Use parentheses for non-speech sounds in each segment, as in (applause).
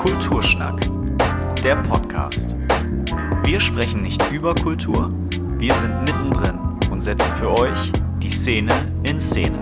Kulturschnack, der Podcast. Wir sprechen nicht über Kultur, wir sind mittendrin und setzen für euch die Szene in Szene.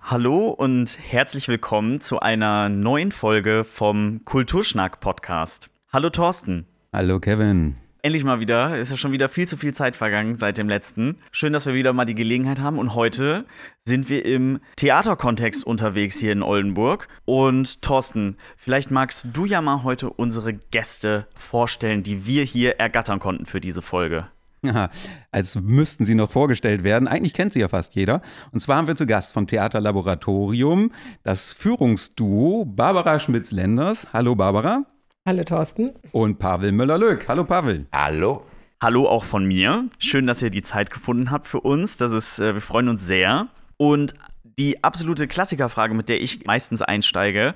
Hallo und herzlich willkommen zu einer neuen Folge vom Kulturschnack Podcast. Hallo Thorsten. Hallo Kevin. Endlich mal wieder. Ist ja schon wieder viel zu viel Zeit vergangen seit dem letzten. Schön, dass wir wieder mal die Gelegenheit haben. Und heute sind wir im Theaterkontext unterwegs hier in Oldenburg. Und Thorsten, vielleicht magst du ja mal heute unsere Gäste vorstellen, die wir hier ergattern konnten für diese Folge. Ja, als müssten sie noch vorgestellt werden. Eigentlich kennt sie ja fast jeder. Und zwar haben wir zu Gast vom Theaterlaboratorium das Führungsduo Barbara Schmitz-Lenders. Hallo Barbara. Hallo Thorsten. Und Pavel Müller-Löck. Hallo Pavel. Hallo. Hallo auch von mir. Schön, dass ihr die Zeit gefunden habt für uns. Das ist, äh, wir freuen uns sehr. Und die absolute Klassikerfrage, mit der ich meistens einsteige,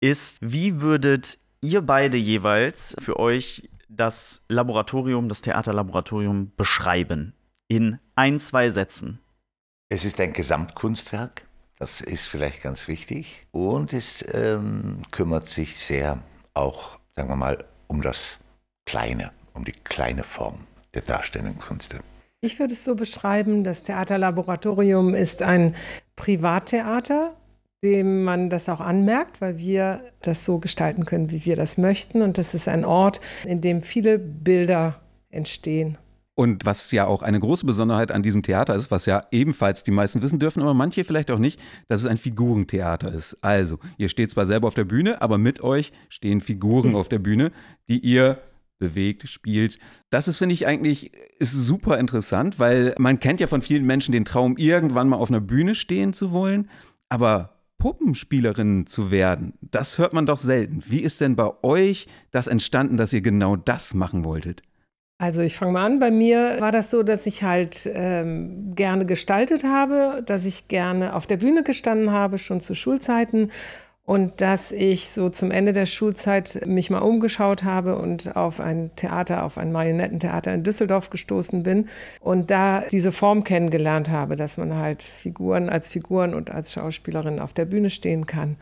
ist: Wie würdet ihr beide jeweils für euch das Laboratorium, das Theaterlaboratorium beschreiben? In ein, zwei Sätzen. Es ist ein Gesamtkunstwerk. Das ist vielleicht ganz wichtig. Und es ähm, kümmert sich sehr auch, sagen wir mal, um das Kleine, um die kleine Form der darstellenden Künste. Ich würde es so beschreiben, das Theaterlaboratorium ist ein Privattheater, dem man das auch anmerkt, weil wir das so gestalten können, wie wir das möchten. Und das ist ein Ort, in dem viele Bilder entstehen. Und was ja auch eine große Besonderheit an diesem Theater ist, was ja ebenfalls die meisten wissen dürfen, aber manche vielleicht auch nicht, dass es ein Figurentheater ist. Also, ihr steht zwar selber auf der Bühne, aber mit euch stehen Figuren auf der Bühne, die ihr bewegt, spielt. Das ist, finde ich, eigentlich ist super interessant, weil man kennt ja von vielen Menschen den Traum, irgendwann mal auf einer Bühne stehen zu wollen, aber Puppenspielerin zu werden, das hört man doch selten. Wie ist denn bei euch das entstanden, dass ihr genau das machen wolltet? Also ich fange mal an. Bei mir war das so, dass ich halt ähm, gerne gestaltet habe, dass ich gerne auf der Bühne gestanden habe, schon zu Schulzeiten. Und dass ich so zum Ende der Schulzeit mich mal umgeschaut habe und auf ein Theater, auf ein Marionettentheater in Düsseldorf gestoßen bin und da diese Form kennengelernt habe, dass man halt Figuren als Figuren und als Schauspielerin auf der Bühne stehen kann.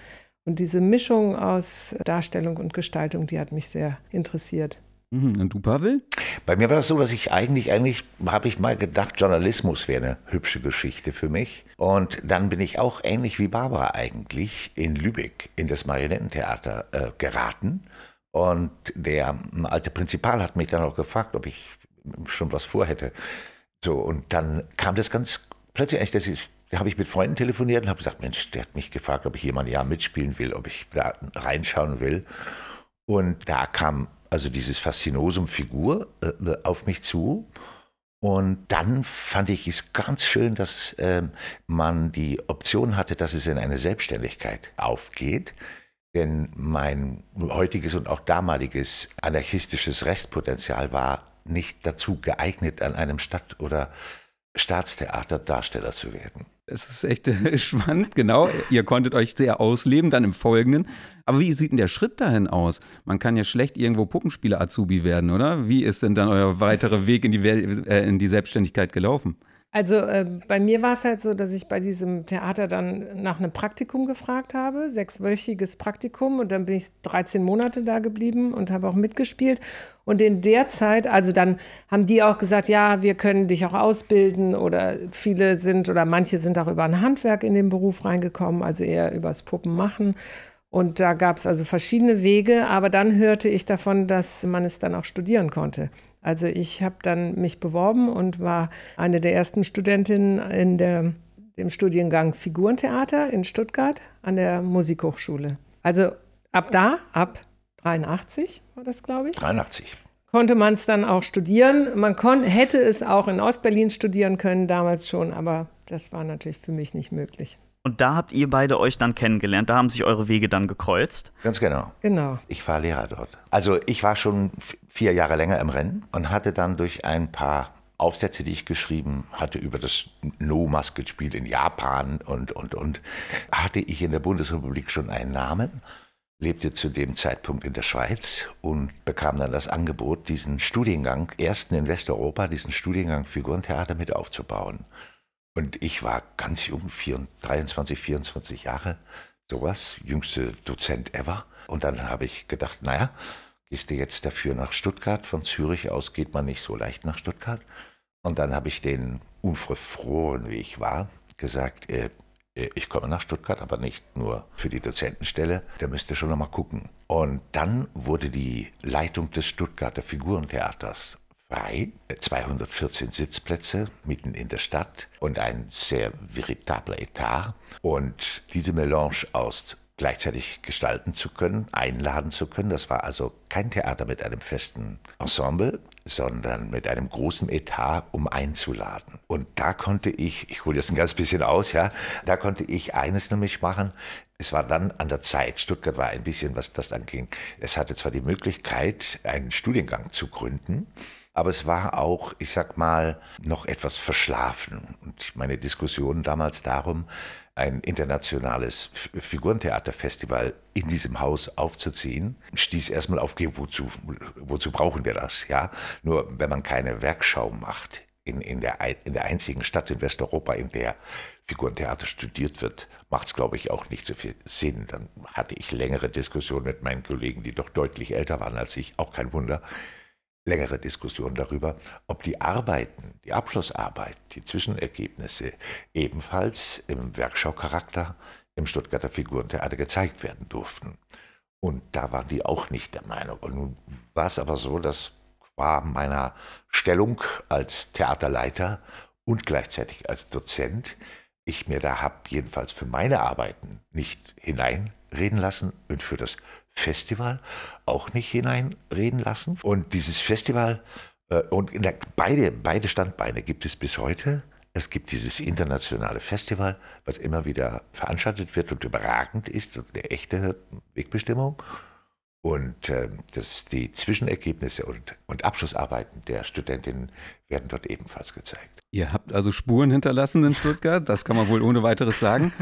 Und diese Mischung aus Darstellung und Gestaltung, die hat mich sehr interessiert. Mhm. Und du, Pavel? Bei mir war das so, dass ich eigentlich, eigentlich habe ich mal gedacht, Journalismus wäre eine hübsche Geschichte für mich. Und dann bin ich auch ähnlich wie Barbara eigentlich in Lübeck in das Marionettentheater äh, geraten. Und der alte Prinzipal hat mich dann auch gefragt, ob ich schon was vorhätte. So, und dann kam das ganz plötzlich eigentlich, dass ich da habe ich mit Freunden telefoniert und habe gesagt, Mensch, der hat mich gefragt, ob ich ein Jahr mitspielen will, ob ich da reinschauen will. Und da kam also dieses Faszinosum Figur, äh, auf mich zu. Und dann fand ich es ganz schön, dass ähm, man die Option hatte, dass es in eine Selbstständigkeit aufgeht. Denn mein heutiges und auch damaliges anarchistisches Restpotenzial war nicht dazu geeignet, an einem Stadt- oder Staatstheater Darsteller zu werden. Es ist echt äh, (laughs) spannend, genau. Ihr konntet euch sehr ausleben, dann im Folgenden. Aber wie sieht denn der Schritt dahin aus? Man kann ja schlecht irgendwo Puppenspieler-Azubi werden, oder? Wie ist denn dann euer weiterer Weg in die, äh, in die Selbstständigkeit gelaufen? Also äh, bei mir war es halt so, dass ich bei diesem Theater dann nach einem Praktikum gefragt habe, sechswöchiges Praktikum und dann bin ich 13 Monate da geblieben und habe auch mitgespielt. Und in der Zeit, also dann haben die auch gesagt, ja, wir können dich auch ausbilden oder viele sind oder manche sind auch über ein Handwerk in den Beruf reingekommen, also eher übers Puppen machen. Und da gab es also verschiedene Wege, aber dann hörte ich davon, dass man es dann auch studieren konnte. Also ich habe dann mich beworben und war eine der ersten Studentinnen in der, dem Studiengang Figurentheater in Stuttgart an der Musikhochschule. Also ab da, ab 83 war das, glaube ich. 83 konnte man es dann auch studieren. Man hätte es auch in Ostberlin studieren können, damals schon, aber das war natürlich für mich nicht möglich. Und da habt ihr beide euch dann kennengelernt, da haben sich eure Wege dann gekreuzt. Ganz genau. Genau. Ich war Lehrer dort. Also ich war schon vier Jahre länger im Rennen und hatte dann durch ein paar Aufsätze, die ich geschrieben hatte über das No-Musket-Spiel in Japan und, und, und, hatte ich in der Bundesrepublik schon einen Namen, lebte zu dem Zeitpunkt in der Schweiz und bekam dann das Angebot, diesen Studiengang, ersten in Westeuropa, diesen Studiengang Figurentheater mit aufzubauen. Und ich war ganz jung, 23, 24 Jahre, sowas, jüngste Dozent ever. Und dann habe ich gedacht, naja, gehst du jetzt dafür nach Stuttgart? Von Zürich aus geht man nicht so leicht nach Stuttgart. Und dann habe ich den unverfroren, wie ich war, gesagt, äh, äh, ich komme nach Stuttgart, aber nicht nur für die Dozentenstelle, da müsst ihr schon noch mal gucken. Und dann wurde die Leitung des Stuttgarter Figurentheaters frei, 214 Sitzplätze mitten in der Stadt und ein sehr veritabler Etat. Und diese Melange aus gleichzeitig gestalten zu können, einladen zu können. Das war also kein Theater mit einem festen Ensemble, sondern mit einem großen Etat, um einzuladen. Und da konnte ich, ich hole jetzt ein ganz bisschen aus, ja, da konnte ich eines nämlich machen. Es war dann an der Zeit, Stuttgart war ein bisschen, was das anging. Es hatte zwar die Möglichkeit, einen Studiengang zu gründen, aber es war auch, ich sag mal, noch etwas verschlafen. Und meine Diskussion damals darum, ein internationales Figurentheaterfestival in diesem Haus aufzuziehen, stieß erstmal auf, wozu, wozu brauchen wir das? Ja, nur wenn man keine Werkschau macht in, in, der, in der einzigen Stadt in Westeuropa, in der Figurentheater studiert wird, macht es, glaube ich, auch nicht so viel Sinn. Dann hatte ich längere Diskussionen mit meinen Kollegen, die doch deutlich älter waren als ich, auch kein Wunder längere Diskussion darüber, ob die Arbeiten, die Abschlussarbeit, die Zwischenergebnisse ebenfalls im Werkschaucharakter im Stuttgarter Figurentheater gezeigt werden durften. Und da waren die auch nicht der Meinung. Und nun war es aber so, dass qua meiner Stellung als Theaterleiter und gleichzeitig als Dozent ich mir da habe, jedenfalls für meine Arbeiten, nicht hineinreden lassen und für das Festival auch nicht hineinreden lassen. Und dieses Festival, äh, und der, beide, beide Standbeine gibt es bis heute. Es gibt dieses internationale Festival, was immer wieder veranstaltet wird und überragend ist und eine echte Wegbestimmung. Und äh, das, die Zwischenergebnisse und, und Abschlussarbeiten der Studentinnen werden dort ebenfalls gezeigt. Ihr habt also Spuren hinterlassen in Stuttgart, das kann man wohl ohne weiteres sagen.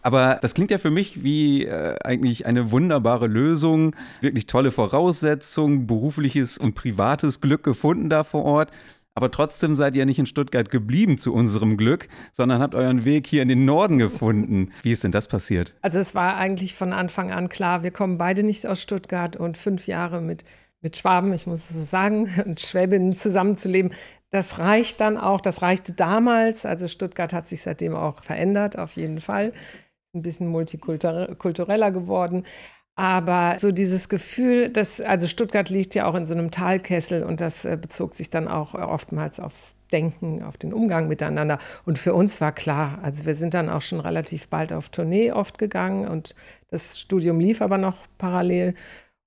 Aber das klingt ja für mich wie äh, eigentlich eine wunderbare Lösung, wirklich tolle Voraussetzungen, berufliches und privates Glück gefunden da vor Ort. Aber trotzdem seid ihr nicht in Stuttgart geblieben zu unserem Glück, sondern habt euren Weg hier in den Norden gefunden. Wie ist denn das passiert? Also es war eigentlich von Anfang an klar, wir kommen beide nicht aus Stuttgart und fünf Jahre mit, mit Schwaben, ich muss es so sagen, (laughs) und Schwäbinnen zusammenzuleben, das reicht dann auch, das reichte damals. Also Stuttgart hat sich seitdem auch verändert, auf jeden Fall. Ein bisschen multikultureller geworden. Aber so dieses Gefühl, dass, also Stuttgart liegt ja auch in so einem Talkessel und das äh, bezog sich dann auch oftmals aufs Denken, auf den Umgang miteinander. Und für uns war klar, also wir sind dann auch schon relativ bald auf Tournee oft gegangen und das Studium lief aber noch parallel.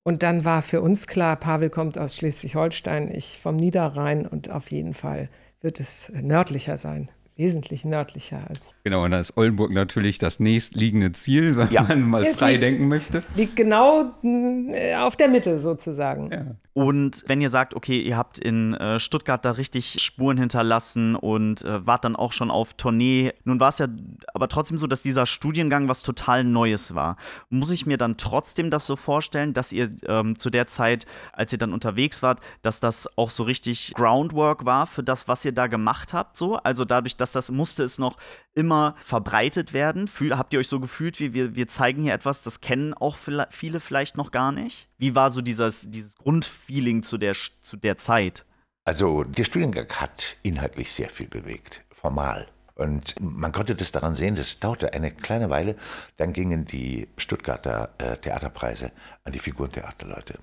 Und dann war für uns klar, Pavel kommt aus Schleswig-Holstein, ich vom Niederrhein und auf jeden Fall wird es nördlicher sein wesentlich nördlicher als. Genau, und da ist Oldenburg natürlich das nächstliegende Ziel, wenn ja. man mal frei liegt, denken möchte. Liegt genau äh, auf der Mitte sozusagen. Ja. Und wenn ihr sagt, okay, ihr habt in äh, Stuttgart da richtig Spuren hinterlassen und äh, wart dann auch schon auf Tournee, nun war es ja aber trotzdem so, dass dieser Studiengang was total Neues war. Muss ich mir dann trotzdem das so vorstellen, dass ihr ähm, zu der Zeit, als ihr dann unterwegs wart, dass das auch so richtig Groundwork war für das, was ihr da gemacht habt? So? Also dadurch, dass das musste es noch immer verbreitet werden. Fühl, habt ihr euch so gefühlt, wie wir, wir zeigen hier etwas, das kennen auch viele vielleicht noch gar nicht? Wie war so dieses, dieses Grundfeeling zu der, zu der Zeit? Also der Studiengang hat inhaltlich sehr viel bewegt, formal. Und man konnte das daran sehen, das dauerte eine kleine Weile, dann gingen die Stuttgarter äh, Theaterpreise an die Figurentheaterleute.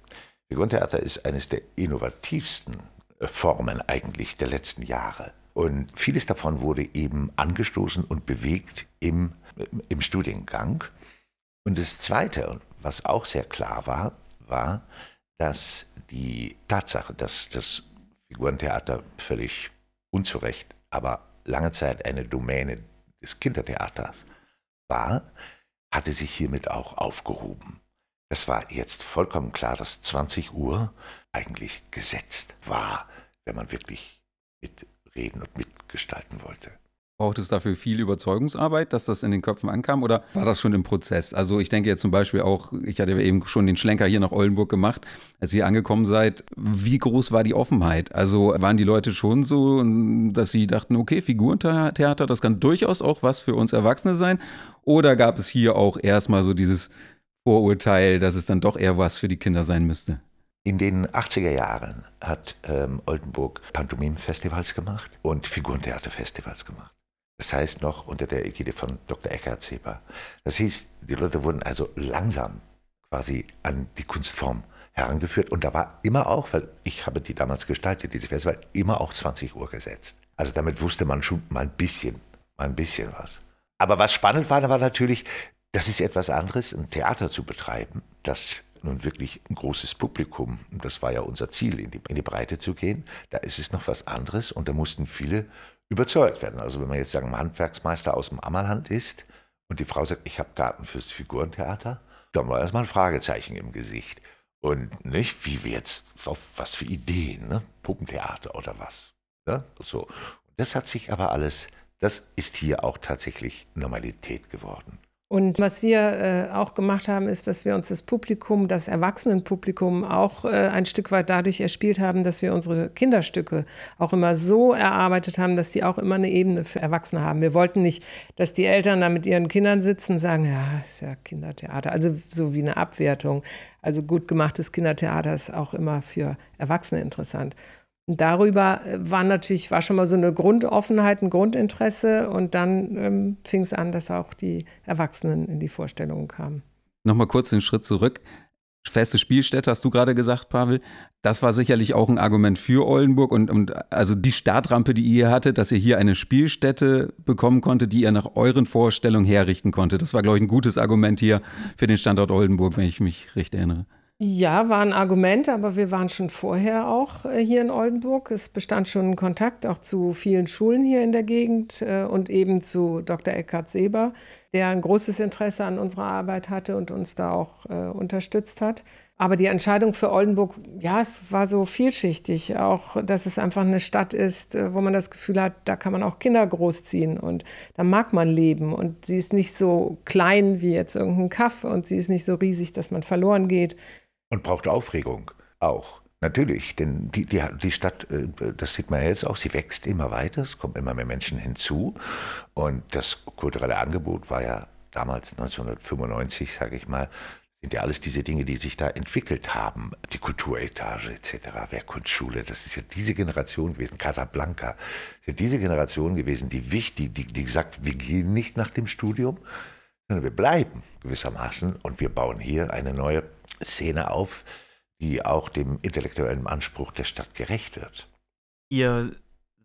Figurentheater ist eines der innovativsten Formen eigentlich der letzten Jahre. Und vieles davon wurde eben angestoßen und bewegt im, im Studiengang. Und das Zweite, was auch sehr klar war, war, dass die Tatsache, dass das Figurentheater völlig unzurecht, aber lange Zeit eine Domäne des Kindertheaters war, hatte sich hiermit auch aufgehoben. Es war jetzt vollkommen klar, dass 20 Uhr eigentlich gesetzt war, wenn man wirklich mit reden und mitgestalten wollte. Braucht es dafür viel Überzeugungsarbeit, dass das in den Köpfen ankam oder war das schon im Prozess? Also ich denke jetzt zum Beispiel auch, ich hatte eben schon den Schlenker hier nach Oldenburg gemacht, als ihr angekommen seid. Wie groß war die Offenheit? Also waren die Leute schon so, dass sie dachten, okay, Figurentheater, das kann durchaus auch was für uns Erwachsene sein? Oder gab es hier auch erstmal so dieses Vorurteil, dass es dann doch eher was für die Kinder sein müsste? In den 80er Jahren hat ähm, Oldenburg Pantomim-Festivals gemacht und Figurentheater-Festivals gemacht. Das heißt noch unter der Ägide von Dr. Eckhard Zeber. Das hieß, die Leute wurden also langsam quasi an die Kunstform herangeführt und da war immer auch, weil ich habe die damals gestaltet, diese Festival, immer auch 20 Uhr gesetzt. Also damit wusste man schon mal ein bisschen, mal ein bisschen was. Aber was spannend war, war natürlich, das ist etwas anderes, ein Theater zu betreiben, das nun wirklich ein großes Publikum, das war ja unser Ziel, in die, in die Breite zu gehen, da ist es noch was anderes und da mussten viele überzeugt werden. Also wenn man jetzt sagen, ein Handwerksmeister aus dem Ammerland ist und die Frau sagt, ich habe Garten fürs Figurentheater, dann war erstmal ein Fragezeichen im Gesicht. Und nicht, wie wir jetzt, auf was für Ideen, ne? Puppentheater oder was. Ne? So. Das hat sich aber alles, das ist hier auch tatsächlich Normalität geworden. Und was wir äh, auch gemacht haben, ist, dass wir uns das Publikum, das Erwachsenenpublikum auch äh, ein Stück weit dadurch erspielt haben, dass wir unsere Kinderstücke auch immer so erarbeitet haben, dass die auch immer eine Ebene für Erwachsene haben. Wir wollten nicht, dass die Eltern da mit ihren Kindern sitzen und sagen, ja, ist ja Kindertheater. Also so wie eine Abwertung. Also gut gemachtes Kindertheater ist auch immer für Erwachsene interessant. Darüber äh, war natürlich, war schon mal so eine Grundoffenheit, ein Grundinteresse und dann ähm, fing es an, dass auch die Erwachsenen in die Vorstellungen kamen. Nochmal kurz den Schritt zurück. Feste Spielstätte, hast du gerade gesagt, Pavel. Das war sicherlich auch ein Argument für Oldenburg und, und also die Startrampe, die ihr hattet, dass ihr hier eine Spielstätte bekommen konntet, die ihr nach euren Vorstellungen herrichten konntet. Das war, glaube ich, ein gutes Argument hier für den Standort Oldenburg, wenn ich mich recht erinnere. Ja, war ein Argument, aber wir waren schon vorher auch äh, hier in Oldenburg. Es bestand schon ein Kontakt auch zu vielen Schulen hier in der Gegend äh, und eben zu Dr. Eckhard Seber, der ein großes Interesse an unserer Arbeit hatte und uns da auch äh, unterstützt hat. Aber die Entscheidung für Oldenburg, ja, es war so vielschichtig. Auch, dass es einfach eine Stadt ist, wo man das Gefühl hat, da kann man auch Kinder großziehen und da mag man leben. Und sie ist nicht so klein wie jetzt irgendein Kaff und sie ist nicht so riesig, dass man verloren geht. Und braucht Aufregung auch. Natürlich, denn die, die, die Stadt, äh, das sieht man jetzt auch, sie wächst immer weiter, es kommen immer mehr Menschen hinzu. Und das kulturelle Angebot war ja damals 1995, sage ich mal, sind ja alles diese Dinge, die sich da entwickelt haben. Die Kulturetage etc., Werkkunstschule, das ist ja diese Generation gewesen, Casablanca, ja diese Generation gewesen, die wichtig, die, die gesagt, wir gehen nicht nach dem Studium, sondern wir bleiben gewissermaßen und wir bauen hier eine neue Szene auf, die auch dem intellektuellen Anspruch der Stadt gerecht wird. Ihr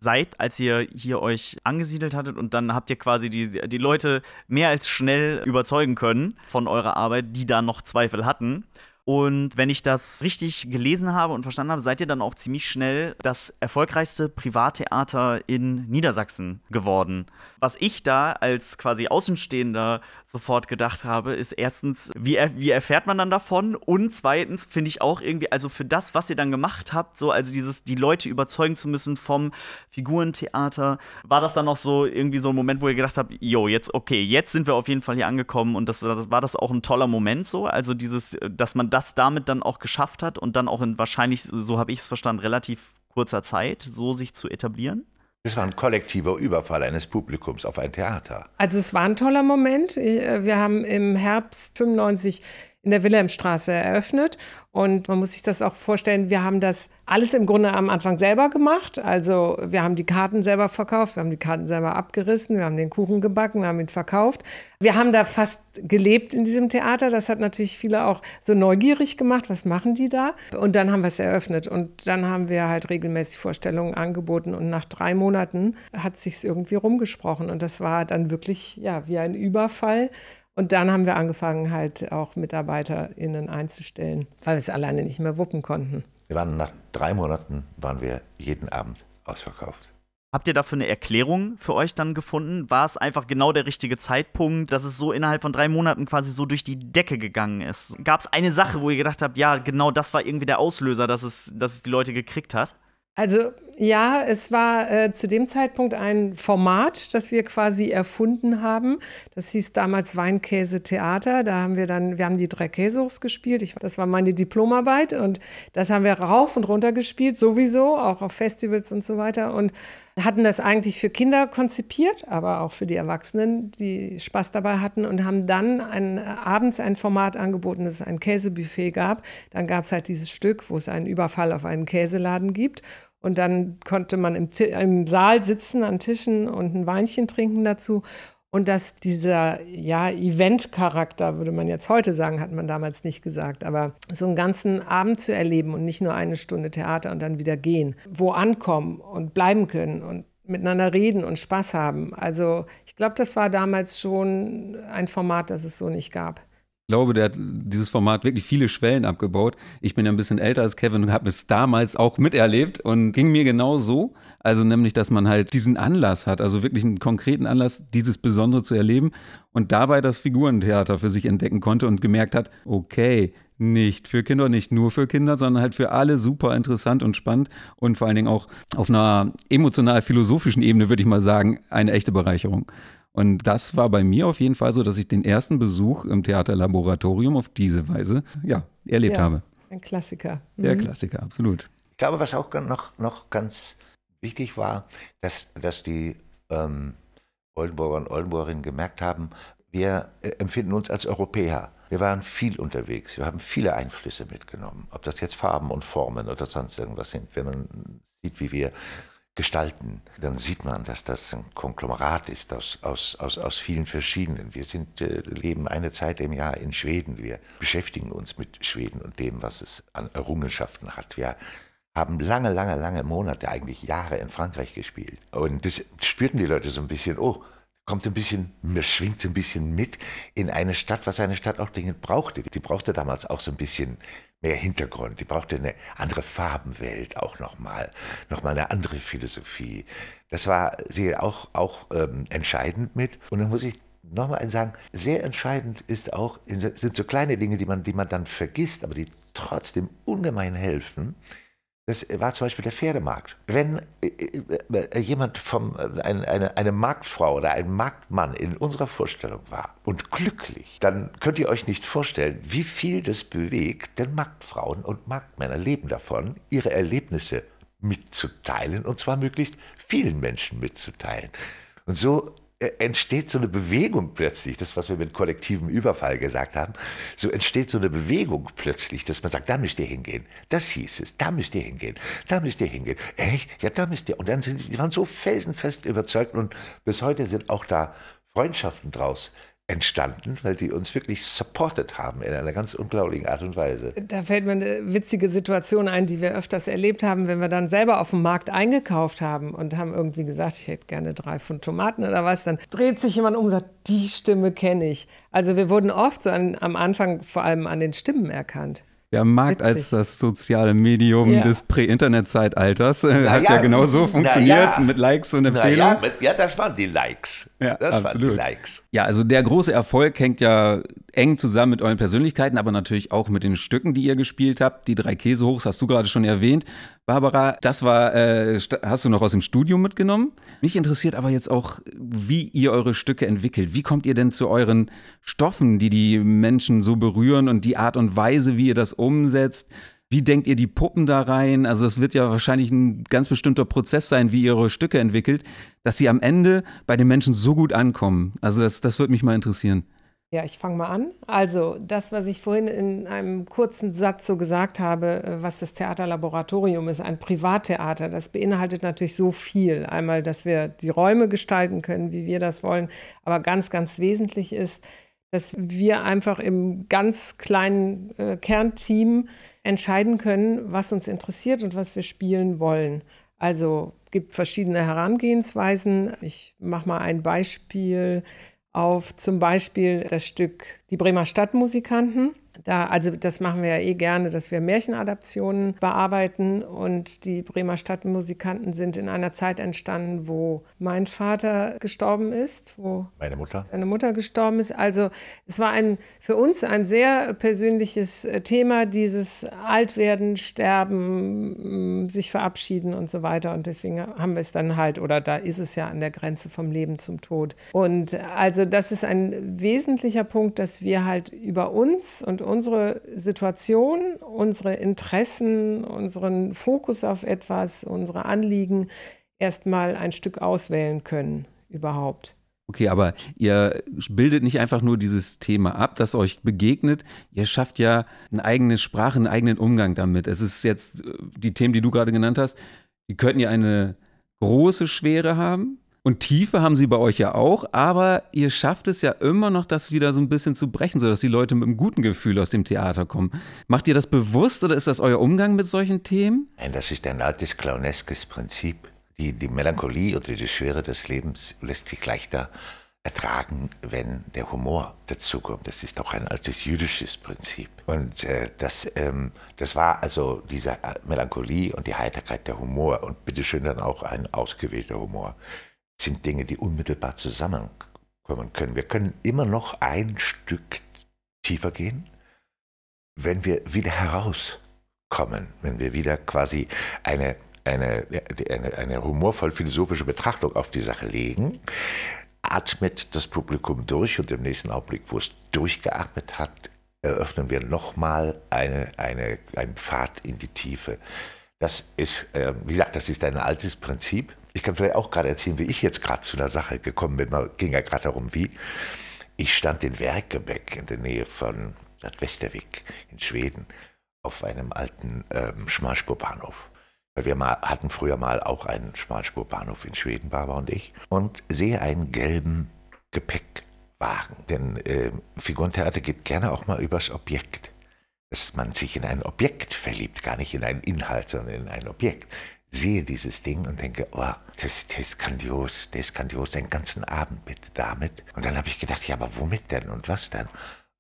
seid, als ihr hier euch angesiedelt hattet und dann habt ihr quasi die, die Leute mehr als schnell überzeugen können von eurer Arbeit, die da noch Zweifel hatten. Und wenn ich das richtig gelesen habe und verstanden habe, seid ihr dann auch ziemlich schnell das erfolgreichste Privattheater in Niedersachsen geworden. Was ich da als quasi Außenstehender sofort gedacht habe, ist erstens, wie, er, wie erfährt man dann davon? Und zweitens finde ich auch irgendwie, also für das, was ihr dann gemacht habt, so also dieses, die Leute überzeugen zu müssen vom Figurentheater, war das dann noch so irgendwie so ein Moment, wo ihr gedacht habt, jo, jetzt, okay, jetzt sind wir auf jeden Fall hier angekommen und das, das war das auch ein toller Moment so? Also dieses, dass man das damit dann auch geschafft hat und dann auch in wahrscheinlich, so habe ich es verstanden, relativ kurzer Zeit so sich zu etablieren? Es war ein kollektiver Überfall eines Publikums auf ein Theater. Also es war ein toller Moment. Äh, wir haben im Herbst 95 in der Wilhelmstraße eröffnet. Und man muss sich das auch vorstellen, wir haben das alles im Grunde am Anfang selber gemacht. Also wir haben die Karten selber verkauft, wir haben die Karten selber abgerissen, wir haben den Kuchen gebacken, wir haben ihn verkauft. Wir haben da fast gelebt in diesem Theater. Das hat natürlich viele auch so neugierig gemacht, was machen die da? Und dann haben wir es eröffnet und dann haben wir halt regelmäßig Vorstellungen angeboten und nach drei Monaten hat es sich irgendwie rumgesprochen und das war dann wirklich ja wie ein Überfall. Und dann haben wir angefangen, halt auch MitarbeiterInnen einzustellen, weil wir es alleine nicht mehr wuppen konnten. Wir waren nach drei Monaten, waren wir jeden Abend ausverkauft. Habt ihr dafür eine Erklärung für euch dann gefunden? War es einfach genau der richtige Zeitpunkt, dass es so innerhalb von drei Monaten quasi so durch die Decke gegangen ist? Gab es eine Sache, wo ihr gedacht habt, ja, genau das war irgendwie der Auslöser, dass es, dass es die Leute gekriegt hat? Also ja, es war äh, zu dem Zeitpunkt ein Format, das wir quasi erfunden haben. Das hieß damals Weinkäse-Theater. Da haben wir dann, wir haben die drei Käsehochs gespielt. Ich, das war meine Diplomarbeit und das haben wir rauf und runter gespielt, sowieso, auch auf Festivals und so weiter. Und hatten das eigentlich für Kinder konzipiert, aber auch für die Erwachsenen, die Spaß dabei hatten und haben dann ein, abends ein Format angeboten, dass es ein Käsebuffet gab. Dann gab es halt dieses Stück, wo es einen Überfall auf einen Käseladen gibt. Und dann konnte man im, im Saal sitzen an Tischen und ein Weinchen trinken dazu. Und dass dieser ja, Event-Charakter, würde man jetzt heute sagen, hat man damals nicht gesagt, aber so einen ganzen Abend zu erleben und nicht nur eine Stunde Theater und dann wieder gehen, wo ankommen und bleiben können und miteinander reden und Spaß haben. Also ich glaube, das war damals schon ein Format, das es so nicht gab glaube, der hat dieses Format wirklich viele Schwellen abgebaut. Ich bin ja ein bisschen älter als Kevin und habe es damals auch miterlebt und ging mir genau so. Also nämlich, dass man halt diesen Anlass hat, also wirklich einen konkreten Anlass, dieses Besondere zu erleben und dabei das Figurentheater für sich entdecken konnte und gemerkt hat, okay, nicht für Kinder, nicht nur für Kinder, sondern halt für alle super interessant und spannend und vor allen Dingen auch auf einer emotional-philosophischen Ebene, würde ich mal sagen, eine echte Bereicherung. Und das war bei mir auf jeden Fall so, dass ich den ersten Besuch im Theaterlaboratorium auf diese Weise ja, erlebt ja, habe. Ein Klassiker. Mhm. Der Klassiker, absolut. Ich glaube, was auch noch, noch ganz wichtig war, dass, dass die ähm, Oldenburger und Oldenburgerinnen gemerkt haben, wir äh, empfinden uns als Europäer. Wir waren viel unterwegs, wir haben viele Einflüsse mitgenommen, ob das jetzt Farben und Formen oder sonst irgendwas sind. Wenn man sieht, wie wir gestalten, dann sieht man, dass das ein Konglomerat ist aus, aus, aus, aus vielen verschiedenen. Wir sind, äh, leben eine Zeit im Jahr in Schweden. Wir beschäftigen uns mit Schweden und dem, was es an Errungenschaften hat. Wir haben lange, lange, lange Monate, eigentlich Jahre in Frankreich gespielt. Und das spürten die Leute so ein bisschen, oh, kommt ein bisschen, mir schwingt ein bisschen mit in eine Stadt, was eine Stadt auch dringend brauchte. Die brauchte damals auch so ein bisschen mehr Hintergrund, die brauchte eine andere Farbenwelt auch nochmal, nochmal eine andere Philosophie. Das war sie auch, auch ähm, entscheidend mit. Und dann muss ich nochmal sagen, sehr entscheidend ist auch, sind so kleine Dinge, die man, die man dann vergisst, aber die trotzdem ungemein helfen. Das war zum Beispiel der Pferdemarkt. Wenn äh, äh, jemand vom, äh, eine, eine, Marktfrau oder ein Marktmann in unserer Vorstellung war und glücklich, dann könnt ihr euch nicht vorstellen, wie viel das bewegt, denn Marktfrauen und Marktmänner leben davon, ihre Erlebnisse mitzuteilen und zwar möglichst vielen Menschen mitzuteilen. Und so entsteht so eine Bewegung plötzlich, das, was wir mit kollektivem Überfall gesagt haben, so entsteht so eine Bewegung plötzlich, dass man sagt, da müsst ihr hingehen. Das hieß es, da müsst ihr hingehen, da müsst ihr hingehen. Echt? Ja, da müsst ihr. Und dann sind die waren so felsenfest überzeugt und bis heute sind auch da Freundschaften draus entstanden, weil die uns wirklich supported haben in einer ganz unglaublichen Art und Weise. Da fällt mir eine witzige Situation ein, die wir öfters erlebt haben, wenn wir dann selber auf dem Markt eingekauft haben und haben irgendwie gesagt, ich hätte gerne drei Pfund Tomaten oder was, dann dreht sich jemand um und sagt, die Stimme kenne ich. Also wir wurden oft so an, am Anfang vor allem an den Stimmen erkannt. Ja, Markt Witzig. als das soziale Medium ja. des Prä-Internet-Zeitalters äh, hat ja, ja genau so funktioniert ja. mit Likes und Empfehlungen. Ja, mit, ja, das waren die Likes. Ja, das absolut. waren die Likes. Ja, also der große Erfolg hängt ja eng zusammen mit euren Persönlichkeiten, aber natürlich auch mit den Stücken, die ihr gespielt habt. Die drei Käsehochs hast du gerade schon erwähnt. Barbara, das war, äh, hast du noch aus dem Studium mitgenommen? Mich interessiert aber jetzt auch, wie ihr eure Stücke entwickelt. Wie kommt ihr denn zu euren Stoffen, die die Menschen so berühren und die Art und Weise, wie ihr das umsetzt? Wie denkt ihr die Puppen da rein? Also es wird ja wahrscheinlich ein ganz bestimmter Prozess sein, wie ihr eure Stücke entwickelt, dass sie am Ende bei den Menschen so gut ankommen. Also das, das würde mich mal interessieren. Ja, ich fange mal an. Also das, was ich vorhin in einem kurzen Satz so gesagt habe, äh, was das Theaterlaboratorium ist, ein Privattheater, das beinhaltet natürlich so viel. Einmal, dass wir die Räume gestalten können, wie wir das wollen, aber ganz, ganz wesentlich ist, dass wir einfach im ganz kleinen äh, Kernteam entscheiden können, was uns interessiert und was wir spielen wollen. Also gibt verschiedene Herangehensweisen. Ich mache mal ein Beispiel auf zum Beispiel das Stück Die Bremer Stadtmusikanten. Da, also das machen wir ja eh gerne, dass wir Märchenadaptionen bearbeiten und die Bremer Stadtmusikanten sind in einer Zeit entstanden, wo mein Vater gestorben ist, wo meine Mutter, meine Mutter gestorben ist. Also es war ein für uns ein sehr persönliches äh, Thema, dieses Altwerden, Sterben, sich verabschieden und so weiter. Und deswegen haben wir es dann halt, oder da ist es ja an der Grenze vom Leben zum Tod. Und also das ist ein wesentlicher Punkt, dass wir halt über uns und unsere Situation, unsere Interessen, unseren Fokus auf etwas, unsere Anliegen erstmal ein Stück auswählen können überhaupt. Okay, aber ihr bildet nicht einfach nur dieses Thema ab, das euch begegnet. Ihr schafft ja eine eigene Sprache, einen eigenen Umgang damit. Es ist jetzt äh, die Themen, die du gerade genannt hast, die könnten ja eine große Schwere haben. Und Tiefe haben sie bei euch ja auch, aber ihr schafft es ja immer noch, das wieder so ein bisschen zu brechen, sodass die Leute mit einem guten Gefühl aus dem Theater kommen. Macht ihr das bewusst oder ist das euer Umgang mit solchen Themen? Nein, das ist ein altes clowneskes Prinzip. Die, die Melancholie oder die Schwere des Lebens lässt sich leichter ertragen, wenn der Humor dazukommt. Das ist auch ein altes jüdisches Prinzip. Und äh, das, ähm, das war also diese äh, Melancholie und die Heiterkeit der Humor und bitteschön dann auch ein ausgewählter Humor sind Dinge, die unmittelbar zusammenkommen können. Wir können immer noch ein Stück tiefer gehen, wenn wir wieder herauskommen, wenn wir wieder quasi eine eine, eine, eine humorvoll-philosophische Betrachtung auf die Sache legen, atmet das Publikum durch und im nächsten Augenblick, wo es durchgeatmet hat, eröffnen wir nochmal eine, eine, einen Pfad in die Tiefe. Das ist, äh, wie gesagt, das ist ein altes Prinzip. Ich kann vielleicht auch gerade erzählen, wie ich jetzt gerade zu einer Sache gekommen bin. Man ging ja gerade darum, wie. Ich stand in Werkebeck in der Nähe von Bad Westervik in Schweden auf einem alten ähm, Schmalspurbahnhof. Wir mal, hatten früher mal auch einen Schmalspurbahnhof in Schweden, Barbara und ich, und sehe einen gelben Gepäckwagen. Denn äh, Figurentheater geht gerne auch mal übers Objekt. Dass man sich in ein Objekt verliebt, gar nicht in einen Inhalt, sondern in ein Objekt. Sehe dieses Ding und denke, oh, das, das ist grandios, das ist grandios, den ganzen Abend bitte damit. Und dann habe ich gedacht, ja, aber womit denn und was denn?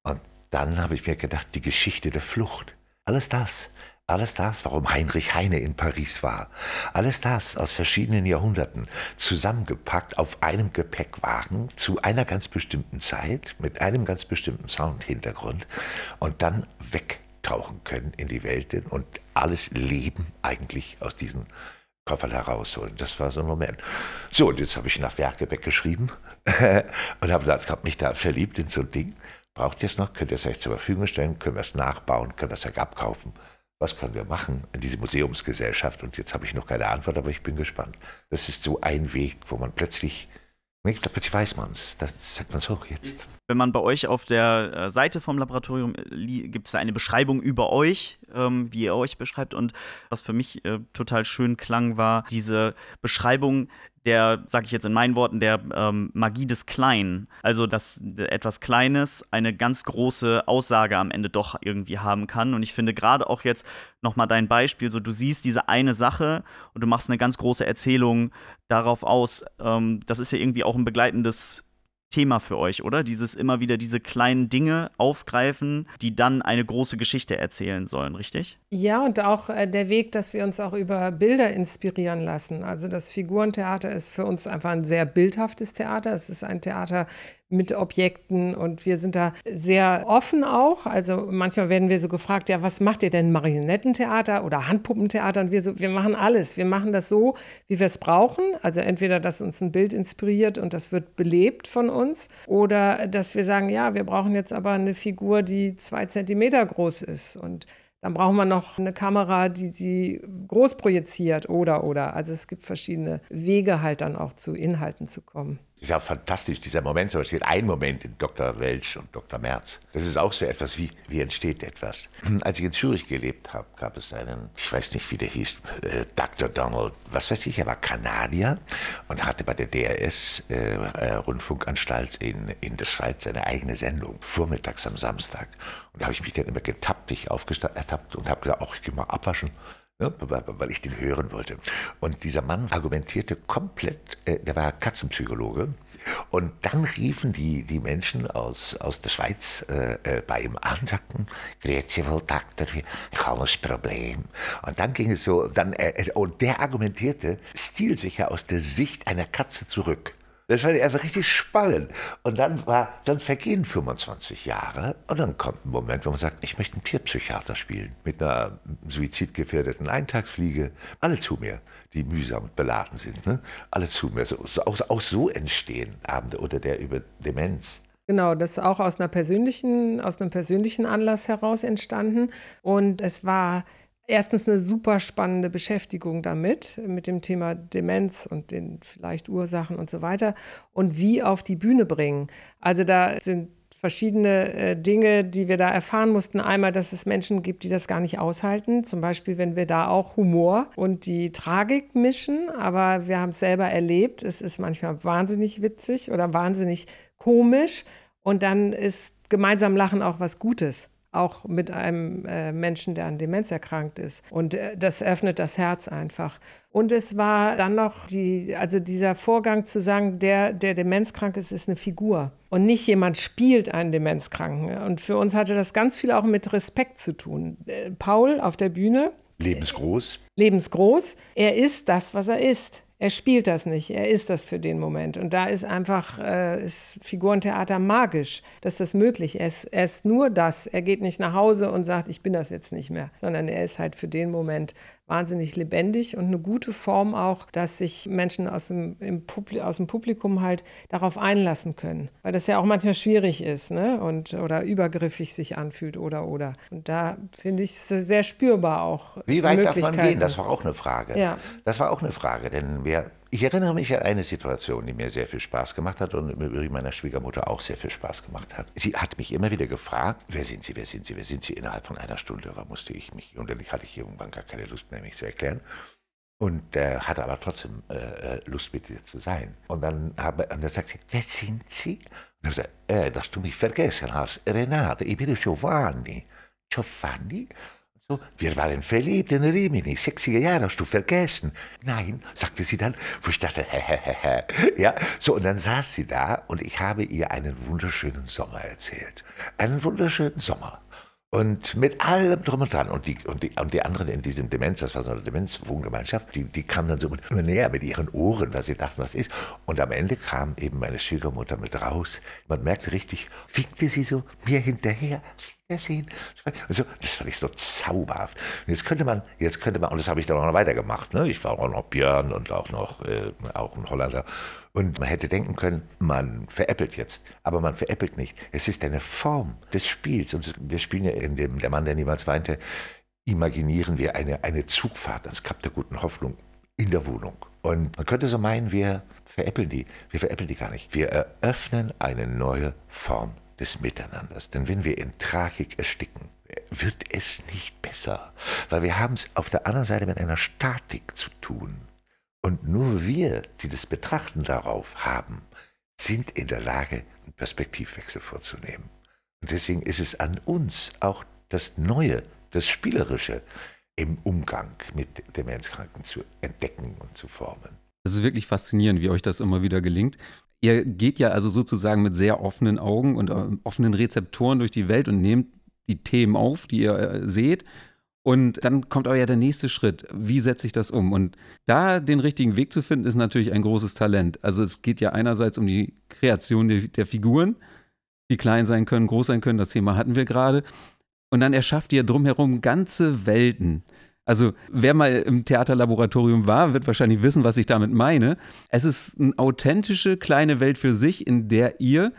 Und dann habe ich mir gedacht, die Geschichte der Flucht. Alles das alles das, warum Heinrich Heine in Paris war, alles das aus verschiedenen Jahrhunderten zusammengepackt auf einem Gepäckwagen zu einer ganz bestimmten Zeit mit einem ganz bestimmten Soundhintergrund und dann wegtauchen können in die Welt und alles Leben eigentlich aus diesen Koffern herausholen. Das war so ein Moment. So, und jetzt habe ich nach Werkebeck geschrieben (laughs) und habe gesagt, ich habe mich da verliebt in so ein Ding. Braucht ihr es noch? Könnt ihr es euch zur Verfügung stellen? Können wir es nachbauen? Können wir es euch abkaufen? was können wir machen in diese Museumsgesellschaft? Und jetzt habe ich noch keine Antwort, aber ich bin gespannt. Das ist so ein Weg, wo man plötzlich, ich glaube, plötzlich weiß man es. Das sagt man so jetzt. Wenn man bei euch auf der äh, Seite vom Laboratorium äh, gibt es da eine Beschreibung über euch, ähm, wie ihr euch beschreibt. Und was für mich äh, total schön klang, war diese Beschreibung der, sage ich jetzt in meinen Worten, der ähm, Magie des Kleinen. Also, dass etwas Kleines eine ganz große Aussage am Ende doch irgendwie haben kann. Und ich finde gerade auch jetzt nochmal dein Beispiel, so du siehst diese eine Sache und du machst eine ganz große Erzählung darauf aus. Ähm, das ist ja irgendwie auch ein begleitendes Thema für euch, oder? Dieses immer wieder diese kleinen Dinge aufgreifen, die dann eine große Geschichte erzählen sollen, richtig? Ja, und auch äh, der Weg, dass wir uns auch über Bilder inspirieren lassen. Also das Figurentheater ist für uns einfach ein sehr bildhaftes Theater. Es ist ein Theater mit Objekten und wir sind da sehr offen auch. Also manchmal werden wir so gefragt, ja, was macht ihr denn Marionettentheater oder Handpuppentheater? Und wir so, wir machen alles. Wir machen das so, wie wir es brauchen. Also entweder, dass uns ein Bild inspiriert und das wird belebt von uns oder dass wir sagen, ja, wir brauchen jetzt aber eine Figur, die zwei Zentimeter groß ist und dann brauchen wir noch eine Kamera, die sie groß projiziert oder oder. Also es gibt verschiedene Wege halt dann auch zu Inhalten zu kommen ist ja fantastisch, dieser Moment. Es gibt einen Moment in Dr. Welsch und Dr. Merz. Das ist auch so etwas wie, wie entsteht etwas. (clears throat) Als ich in Zürich gelebt habe, gab es einen, ich weiß nicht, wie der hieß, äh, Dr. Donald, was weiß ich, er war Kanadier und hatte bei der DRS äh, äh, Rundfunkanstalt in, in der Schweiz eine eigene Sendung, vormittags am Samstag. Und da habe ich mich dann immer getappt, ich aufgestanden, ertappt und habe gesagt, ach, ich gehe mal abwaschen ne, weil ich den hören wollte. Und dieser Mann argumentierte komplett, äh, der war Katzenpsychologe. Und dann riefen die, die Menschen aus, aus der Schweiz äh, äh, bei ihm an sagten, Grüezi wohl, Doktor, ich Problem. Und dann ging es so, dann, äh, und der argumentierte stilsicher aus der Sicht einer Katze zurück. Das war einfach richtig spannend. Und dann war, dann vergehen 25 Jahre und dann kommt ein Moment, wo man sagt, ich möchte einen Tierpsychiater spielen. Mit einer suizidgefährdeten Eintagsfliege. Alle zu mir, die mühsam beladen sind. Ne? Alle zu mir. So, so, auch, auch so entstehen Abende oder der über Demenz. Genau, das ist auch aus einer persönlichen, aus einem persönlichen Anlass heraus entstanden. Und es war erstens eine super spannende Beschäftigung damit, mit dem Thema Demenz und den vielleicht Ursachen und so weiter und wie auf die Bühne bringen. Also da sind verschiedene äh, Dinge, die wir da erfahren mussten. Einmal, dass es Menschen gibt, die das gar nicht aushalten. Zum Beispiel, wenn wir da auch Humor und die Tragik mischen. Aber wir haben es selber erlebt. Es ist manchmal wahnsinnig witzig oder wahnsinnig komisch. Und dann ist gemeinsam Lachen auch was Gutes auch mit einem äh, Menschen, der an Demenz erkrankt ist. Und äh, das öffnet das Herz einfach. Und es war dann noch die, also dieser Vorgang zu sagen, der, der demenzkrank ist, ist eine Figur. Und nicht jemand spielt einen Demenzkranken. Und für uns hatte das ganz viel auch mit Respekt zu tun. Äh, Paul auf der Bühne. Lebensgroß. Lebensgroß. Er ist das, was er ist. Er spielt das nicht, er ist das für den Moment. Und da ist einfach äh, ist Figurentheater magisch, dass das möglich ist. Er ist nur das. Er geht nicht nach Hause und sagt, ich bin das jetzt nicht mehr, sondern er ist halt für den Moment wahnsinnig lebendig und eine gute Form auch, dass sich Menschen aus dem, aus dem Publikum halt darauf einlassen können. Weil das ja auch manchmal schwierig ist ne? und, oder übergriffig sich anfühlt oder oder. Und da finde ich es sehr spürbar auch. Wie weit darf man gehen? Das war auch eine Frage. Ja. Das war auch eine Frage, denn wir ich erinnere mich an eine Situation, die mir sehr viel Spaß gemacht hat und übrigens meiner Schwiegermutter auch sehr viel Spaß gemacht hat. Sie hat mich immer wieder gefragt, wer sind Sie, wer sind Sie, wer sind Sie? Innerhalb von einer Stunde war, musste ich mich, und dann hatte ich irgendwann gar keine Lust mehr, mich zu erklären. Und äh, hatte aber trotzdem äh, äh Lust, mit dir zu sein. Und dann, habe, und dann sagt sie, wer sind Sie? Und dann sagt äh, dass du mich vergessen hast. Renate, ich bin Giovanni. Giovanni? So, wir waren verliebt in Rimini, 60er Jahre, hast du vergessen? Nein, sagte sie dann, wo ich dachte, (laughs) hehehe. ja, so, und dann saß sie da und ich habe ihr einen wunderschönen Sommer erzählt. Einen wunderschönen Sommer. Und mit allem drum und dran. Und die, und die, und die anderen in diesem Demenz, das war so eine Demenzwohngemeinschaft, die, die kamen dann so immer näher mit ihren Ohren, weil sie dachten, was ist. Und am Ende kam eben meine Schwiegermutter mit raus. Man merkte richtig, winkte sie so mir hinterher sehen. Also, das fand ich so zauberhaft. Und jetzt könnte man, jetzt könnte man, und das habe ich dann auch noch weitergemacht. Ne? Ich war auch noch Björn und auch noch äh, auch ein Holländer. Und man hätte denken können, man veräppelt jetzt. Aber man veräppelt nicht. Es ist eine Form des Spiels. Und wir spielen ja in dem Der Mann, der niemals weinte, imaginieren wir eine, eine Zugfahrt ans Kap der guten Hoffnung in der Wohnung. Und man könnte so meinen, wir veräppeln die. Wir veräppeln die gar nicht. Wir eröffnen eine neue Form des Miteinanders. Denn wenn wir in Tragik ersticken, wird es nicht besser, weil wir haben es auf der anderen Seite mit einer Statik zu tun. Und nur wir, die das Betrachten darauf haben, sind in der Lage, einen Perspektivwechsel vorzunehmen. Und deswegen ist es an uns, auch das Neue, das Spielerische im Umgang mit Demenzkranken zu entdecken und zu formen. Es ist wirklich faszinierend, wie euch das immer wieder gelingt. Ihr geht ja also sozusagen mit sehr offenen Augen und äh, offenen Rezeptoren durch die Welt und nehmt die Themen auf, die ihr äh, seht. Und dann kommt aber ja der nächste Schritt. Wie setze ich das um? Und da den richtigen Weg zu finden, ist natürlich ein großes Talent. Also es geht ja einerseits um die Kreation der, der Figuren, die klein sein können, groß sein können. Das Thema hatten wir gerade. Und dann erschafft ihr drumherum ganze Welten. Also wer mal im Theaterlaboratorium war, wird wahrscheinlich wissen, was ich damit meine. Es ist eine authentische kleine Welt für sich, in der ihr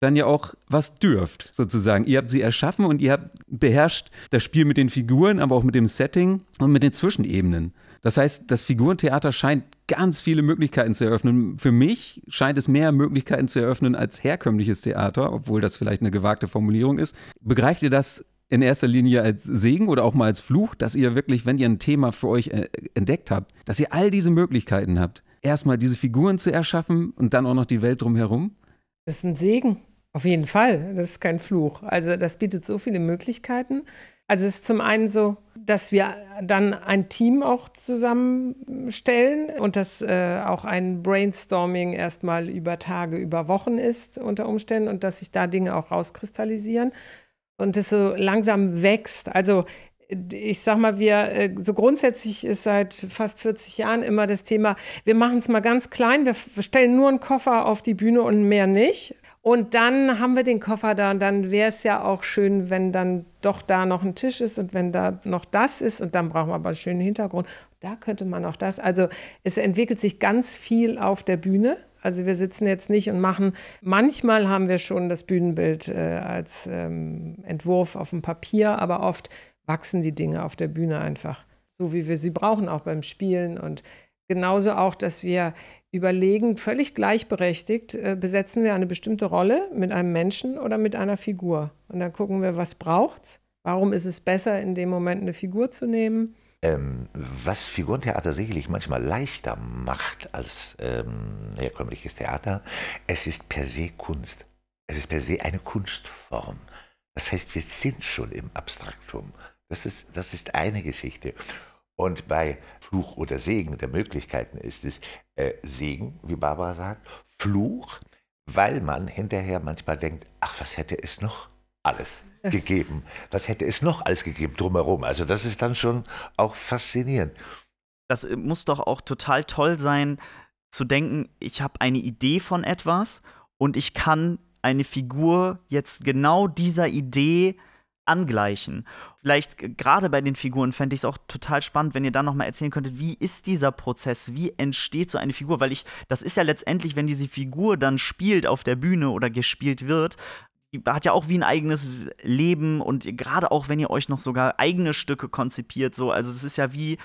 dann ja auch was dürft, sozusagen. Ihr habt sie erschaffen und ihr habt beherrscht das Spiel mit den Figuren, aber auch mit dem Setting und mit den Zwischenebenen. Das heißt, das Figurentheater scheint ganz viele Möglichkeiten zu eröffnen. Für mich scheint es mehr Möglichkeiten zu eröffnen als herkömmliches Theater, obwohl das vielleicht eine gewagte Formulierung ist. Begreift ihr das in erster Linie als Segen oder auch mal als Fluch, dass ihr wirklich, wenn ihr ein Thema für euch äh, entdeckt habt, dass ihr all diese Möglichkeiten habt, erstmal diese Figuren zu erschaffen und dann auch noch die Welt drumherum? Das ist ein Segen, auf jeden Fall. Das ist kein Fluch. Also das bietet so viele Möglichkeiten. Also es ist zum einen so, dass wir dann ein Team auch zusammenstellen und dass äh, auch ein Brainstorming erstmal über Tage, über Wochen ist unter Umständen und dass sich da Dinge auch rauskristallisieren und es so langsam wächst. Also ich sag mal, wir, äh, so grundsätzlich ist seit fast 40 Jahren immer das Thema, wir machen es mal ganz klein, wir stellen nur einen Koffer auf die Bühne und mehr nicht. Und dann haben wir den Koffer da und dann wäre es ja auch schön, wenn dann doch da noch ein Tisch ist und wenn da noch das ist und dann brauchen wir aber einen schönen Hintergrund. Da könnte man auch das. Also es entwickelt sich ganz viel auf der Bühne. Also wir sitzen jetzt nicht und machen, manchmal haben wir schon das Bühnenbild äh, als ähm, Entwurf auf dem Papier, aber oft wachsen die Dinge auf der Bühne einfach, so wie wir sie brauchen, auch beim Spielen. Und genauso auch, dass wir überlegen, völlig gleichberechtigt, äh, besetzen wir eine bestimmte Rolle mit einem Menschen oder mit einer Figur. Und dann gucken wir, was braucht's? Warum ist es besser, in dem Moment eine Figur zu nehmen? Ähm, was Figurentheater sicherlich manchmal leichter macht als ähm, herkömmliches Theater, es ist per se Kunst. Es ist per se eine Kunstform. Das heißt, wir sind schon im Abstraktum. Das ist, das ist eine Geschichte. Und bei Fluch oder Segen der Möglichkeiten ist es äh, Segen, wie Barbara sagt, Fluch, weil man hinterher manchmal denkt, ach, was hätte es noch alles gegeben? Was hätte es noch alles gegeben drumherum? Also das ist dann schon auch faszinierend. Das äh, muss doch auch total toll sein, zu denken, ich habe eine Idee von etwas und ich kann eine Figur jetzt genau dieser Idee angleichen. Vielleicht gerade bei den Figuren fände ich es auch total spannend, wenn ihr dann nochmal erzählen könntet, wie ist dieser Prozess, wie entsteht so eine Figur, weil ich, das ist ja letztendlich, wenn diese Figur dann spielt auf der Bühne oder gespielt wird, hat ja auch wie ein eigenes Leben und gerade auch, wenn ihr euch noch sogar eigene Stücke konzipiert, so, also es ist ja wie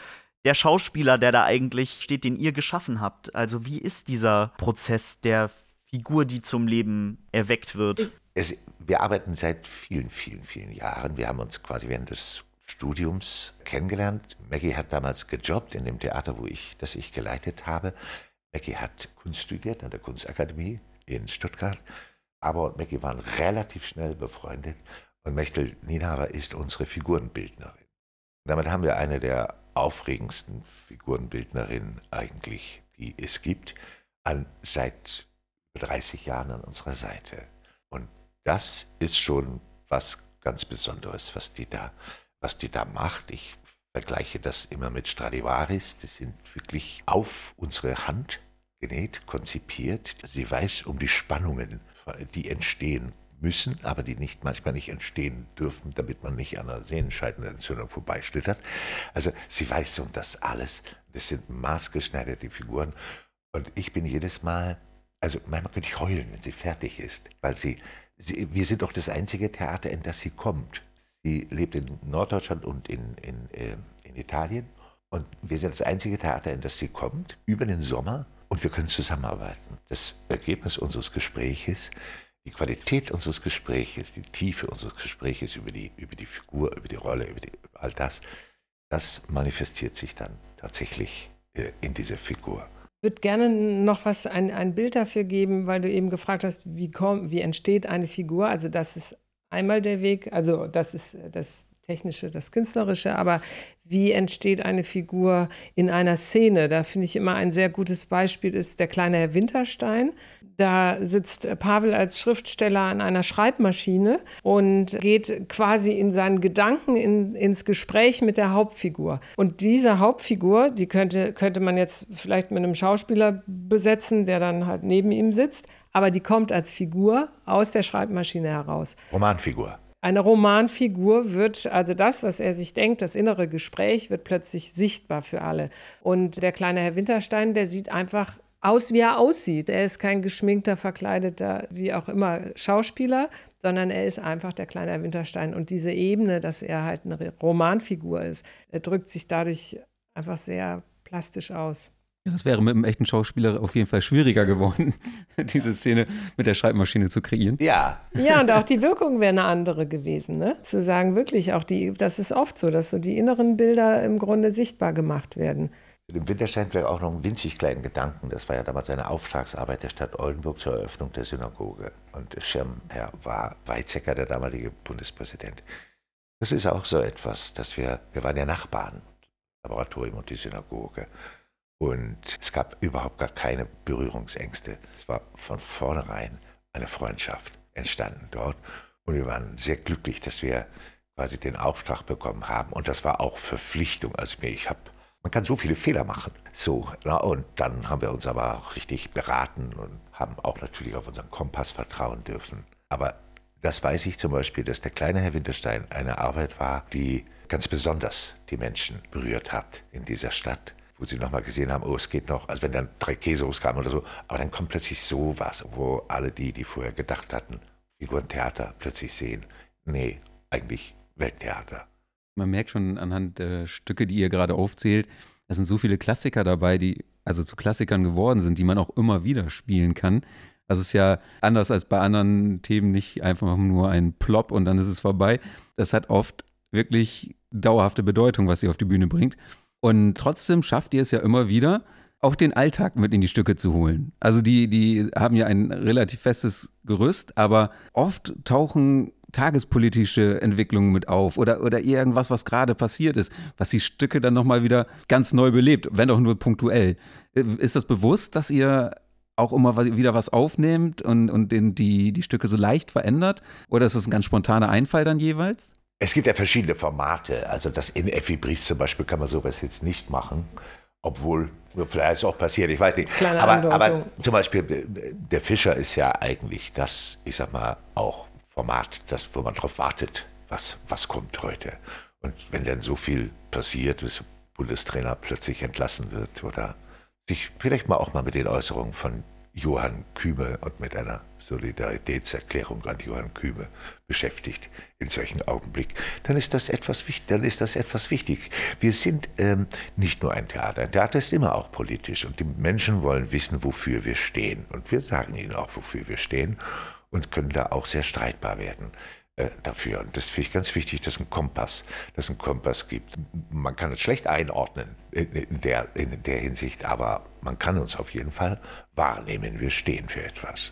der Schauspieler, der da eigentlich steht, den ihr geschaffen habt. Also wie ist dieser Prozess der Figur, die zum Leben erweckt wird? Es, wir arbeiten seit vielen, vielen, vielen Jahren. Wir haben uns quasi während des Studiums kennengelernt. Maggie hat damals gejobbt in dem Theater, wo ich, das ich geleitet habe. Maggie hat Kunst studiert an der Kunstakademie in Stuttgart. Aber und Maggie waren relativ schnell befreundet. Und Mechtel Nienhaber ist unsere Figurenbildnerin. Damit haben wir eine der aufregendsten Figurenbildnerinnen eigentlich, die es gibt, an, seit 30 Jahren an unserer Seite. Und das ist schon was ganz Besonderes, was die da, was die da macht. Ich vergleiche das immer mit Stradivaris. Die sind wirklich auf unsere Hand genäht, konzipiert. Sie weiß um die Spannungen, die entstehen müssen, aber die nicht manchmal nicht entstehen dürfen, damit man nicht an einer Sehnenscheidenentzündung vorbeischlittert. Also sie weiß um das alles. Das sind maßgeschneiderte Figuren. Und ich bin jedes Mal also manchmal könnte ich heulen, wenn sie fertig ist, weil sie, sie, wir sind doch das einzige Theater, in das sie kommt. Sie lebt in Norddeutschland und in, in, äh, in Italien und wir sind das einzige Theater, in das sie kommt, über den Sommer und wir können zusammenarbeiten. Das Ergebnis unseres Gespräches, die Qualität unseres Gespräches, die Tiefe unseres Gespräches über die, über die Figur, über die Rolle, über, die, über all das, das manifestiert sich dann tatsächlich äh, in dieser Figur würde gerne noch was, ein, ein Bild dafür geben, weil du eben gefragt hast, wie, komm, wie entsteht eine Figur. Also das ist einmal der Weg, also das ist das Technische, das Künstlerische, aber wie entsteht eine Figur in einer Szene? Da finde ich immer ein sehr gutes Beispiel ist der kleine Herr Winterstein. Da sitzt Pavel als Schriftsteller an einer Schreibmaschine und geht quasi in seinen Gedanken in, ins Gespräch mit der Hauptfigur. Und diese Hauptfigur, die könnte, könnte man jetzt vielleicht mit einem Schauspieler besetzen, der dann halt neben ihm sitzt, aber die kommt als Figur aus der Schreibmaschine heraus. Romanfigur. Eine Romanfigur wird, also das, was er sich denkt, das innere Gespräch, wird plötzlich sichtbar für alle. Und der kleine Herr Winterstein, der sieht einfach aus, wie er aussieht. Er ist kein geschminkter, verkleideter, wie auch immer Schauspieler, sondern er ist einfach der kleine Herr Winterstein. Und diese Ebene, dass er halt eine Romanfigur ist, drückt sich dadurch einfach sehr plastisch aus. Ja, das wäre mit einem echten Schauspieler auf jeden Fall schwieriger geworden, (laughs) diese Szene mit der Schreibmaschine zu kreieren. Ja. Ja, und auch die Wirkung wäre eine andere gewesen, ne? Zu sagen, wirklich, auch die, das ist oft so, dass so die inneren Bilder im Grunde sichtbar gemacht werden. Im Winterstein vielleicht auch noch einen winzig kleinen Gedanken. Das war ja damals eine Auftragsarbeit der Stadt Oldenburg zur Eröffnung der Synagoge. Und Schirmherr war Weizsäcker, der damalige Bundespräsident. Das ist auch so etwas, dass wir, wir waren ja Nachbarn, Laboratorium und die Synagoge. Und es gab überhaupt gar keine Berührungsängste. Es war von vornherein eine Freundschaft entstanden dort. Und wir waren sehr glücklich, dass wir quasi den Auftrag bekommen haben. Und das war auch Verpflichtung. Also ich habe, man kann so viele Fehler machen. So, na, und dann haben wir uns aber auch richtig beraten und haben auch natürlich auf unseren Kompass vertrauen dürfen. Aber das weiß ich zum Beispiel, dass der kleine Herr Winterstein eine Arbeit war, die ganz besonders die Menschen berührt hat in dieser Stadt wo sie nochmal gesehen haben, oh, es geht noch, also wenn dann drei Käseros kamen oder so, aber dann kommt plötzlich sowas, wo alle die, die vorher gedacht hatten, Figurentheater, plötzlich sehen, nee, eigentlich Welttheater. Man merkt schon anhand der Stücke, die ihr gerade aufzählt, es sind so viele Klassiker dabei, die also zu Klassikern geworden sind, die man auch immer wieder spielen kann. Also es ist ja anders als bei anderen Themen nicht einfach nur ein Plop und dann ist es vorbei. Das hat oft wirklich dauerhafte Bedeutung, was sie auf die Bühne bringt. Und trotzdem schafft ihr es ja immer wieder, auch den Alltag mit in die Stücke zu holen. Also die, die haben ja ein relativ festes Gerüst, aber oft tauchen tagespolitische Entwicklungen mit auf oder, oder irgendwas, was gerade passiert ist, was die Stücke dann nochmal wieder ganz neu belebt, wenn auch nur punktuell. Ist das bewusst, dass ihr auch immer wieder was aufnehmt und, und den, die, die Stücke so leicht verändert? Oder ist das ein ganz spontaner Einfall dann jeweils? Es gibt ja verschiedene Formate. Also das in Effi zum Beispiel kann man sowas jetzt nicht machen. Obwohl, vielleicht ist auch passiert, ich weiß nicht. Kleine aber, aber zum Beispiel, der Fischer ist ja eigentlich das, ich sag mal, auch Format, das, wo man drauf wartet, was, was kommt heute. Und wenn dann so viel passiert, dass Bundestrainer plötzlich entlassen wird oder sich vielleicht mal auch mal mit den Äußerungen von Johann Küme und mit einer Solidaritätserklärung an Johann Küme beschäftigt in solchen Augenblick, dann ist das etwas wichtig. Dann ist das etwas wichtig. Wir sind ähm, nicht nur ein Theater. Ein Theater ist immer auch politisch und die Menschen wollen wissen, wofür wir stehen. Und wir sagen ihnen auch, wofür wir stehen und können da auch sehr streitbar werden. Äh, dafür. Und das finde ich ganz wichtig, dass ein Kompass, dass ein Kompass gibt. Man kann es schlecht einordnen in der, in der Hinsicht, aber man kann uns auf jeden Fall wahrnehmen. Wir stehen für etwas.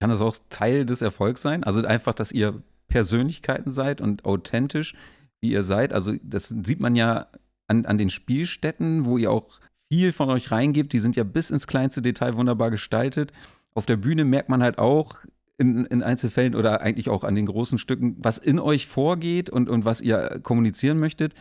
Kann das auch Teil des Erfolgs sein? Also einfach, dass ihr Persönlichkeiten seid und authentisch, wie ihr seid. Also das sieht man ja an, an den Spielstätten, wo ihr auch viel von euch reingebt. Die sind ja bis ins kleinste Detail wunderbar gestaltet. Auf der Bühne merkt man halt auch, in, in, Einzelfällen oder eigentlich auch an den großen Stücken, was in euch vorgeht und, und was ihr kommunizieren möchtet.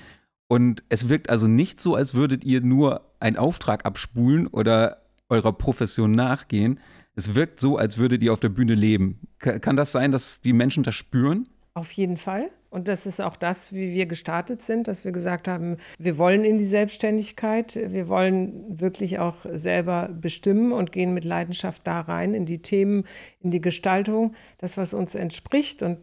Und es wirkt also nicht so, als würdet ihr nur einen Auftrag abspulen oder eurer Profession nachgehen. Es wirkt so, als würdet ihr auf der Bühne leben. Kann das sein, dass die Menschen das spüren? Auf jeden Fall. Und das ist auch das, wie wir gestartet sind, dass wir gesagt haben, wir wollen in die Selbstständigkeit, wir wollen wirklich auch selber bestimmen und gehen mit Leidenschaft da rein in die Themen, in die Gestaltung, das, was uns entspricht und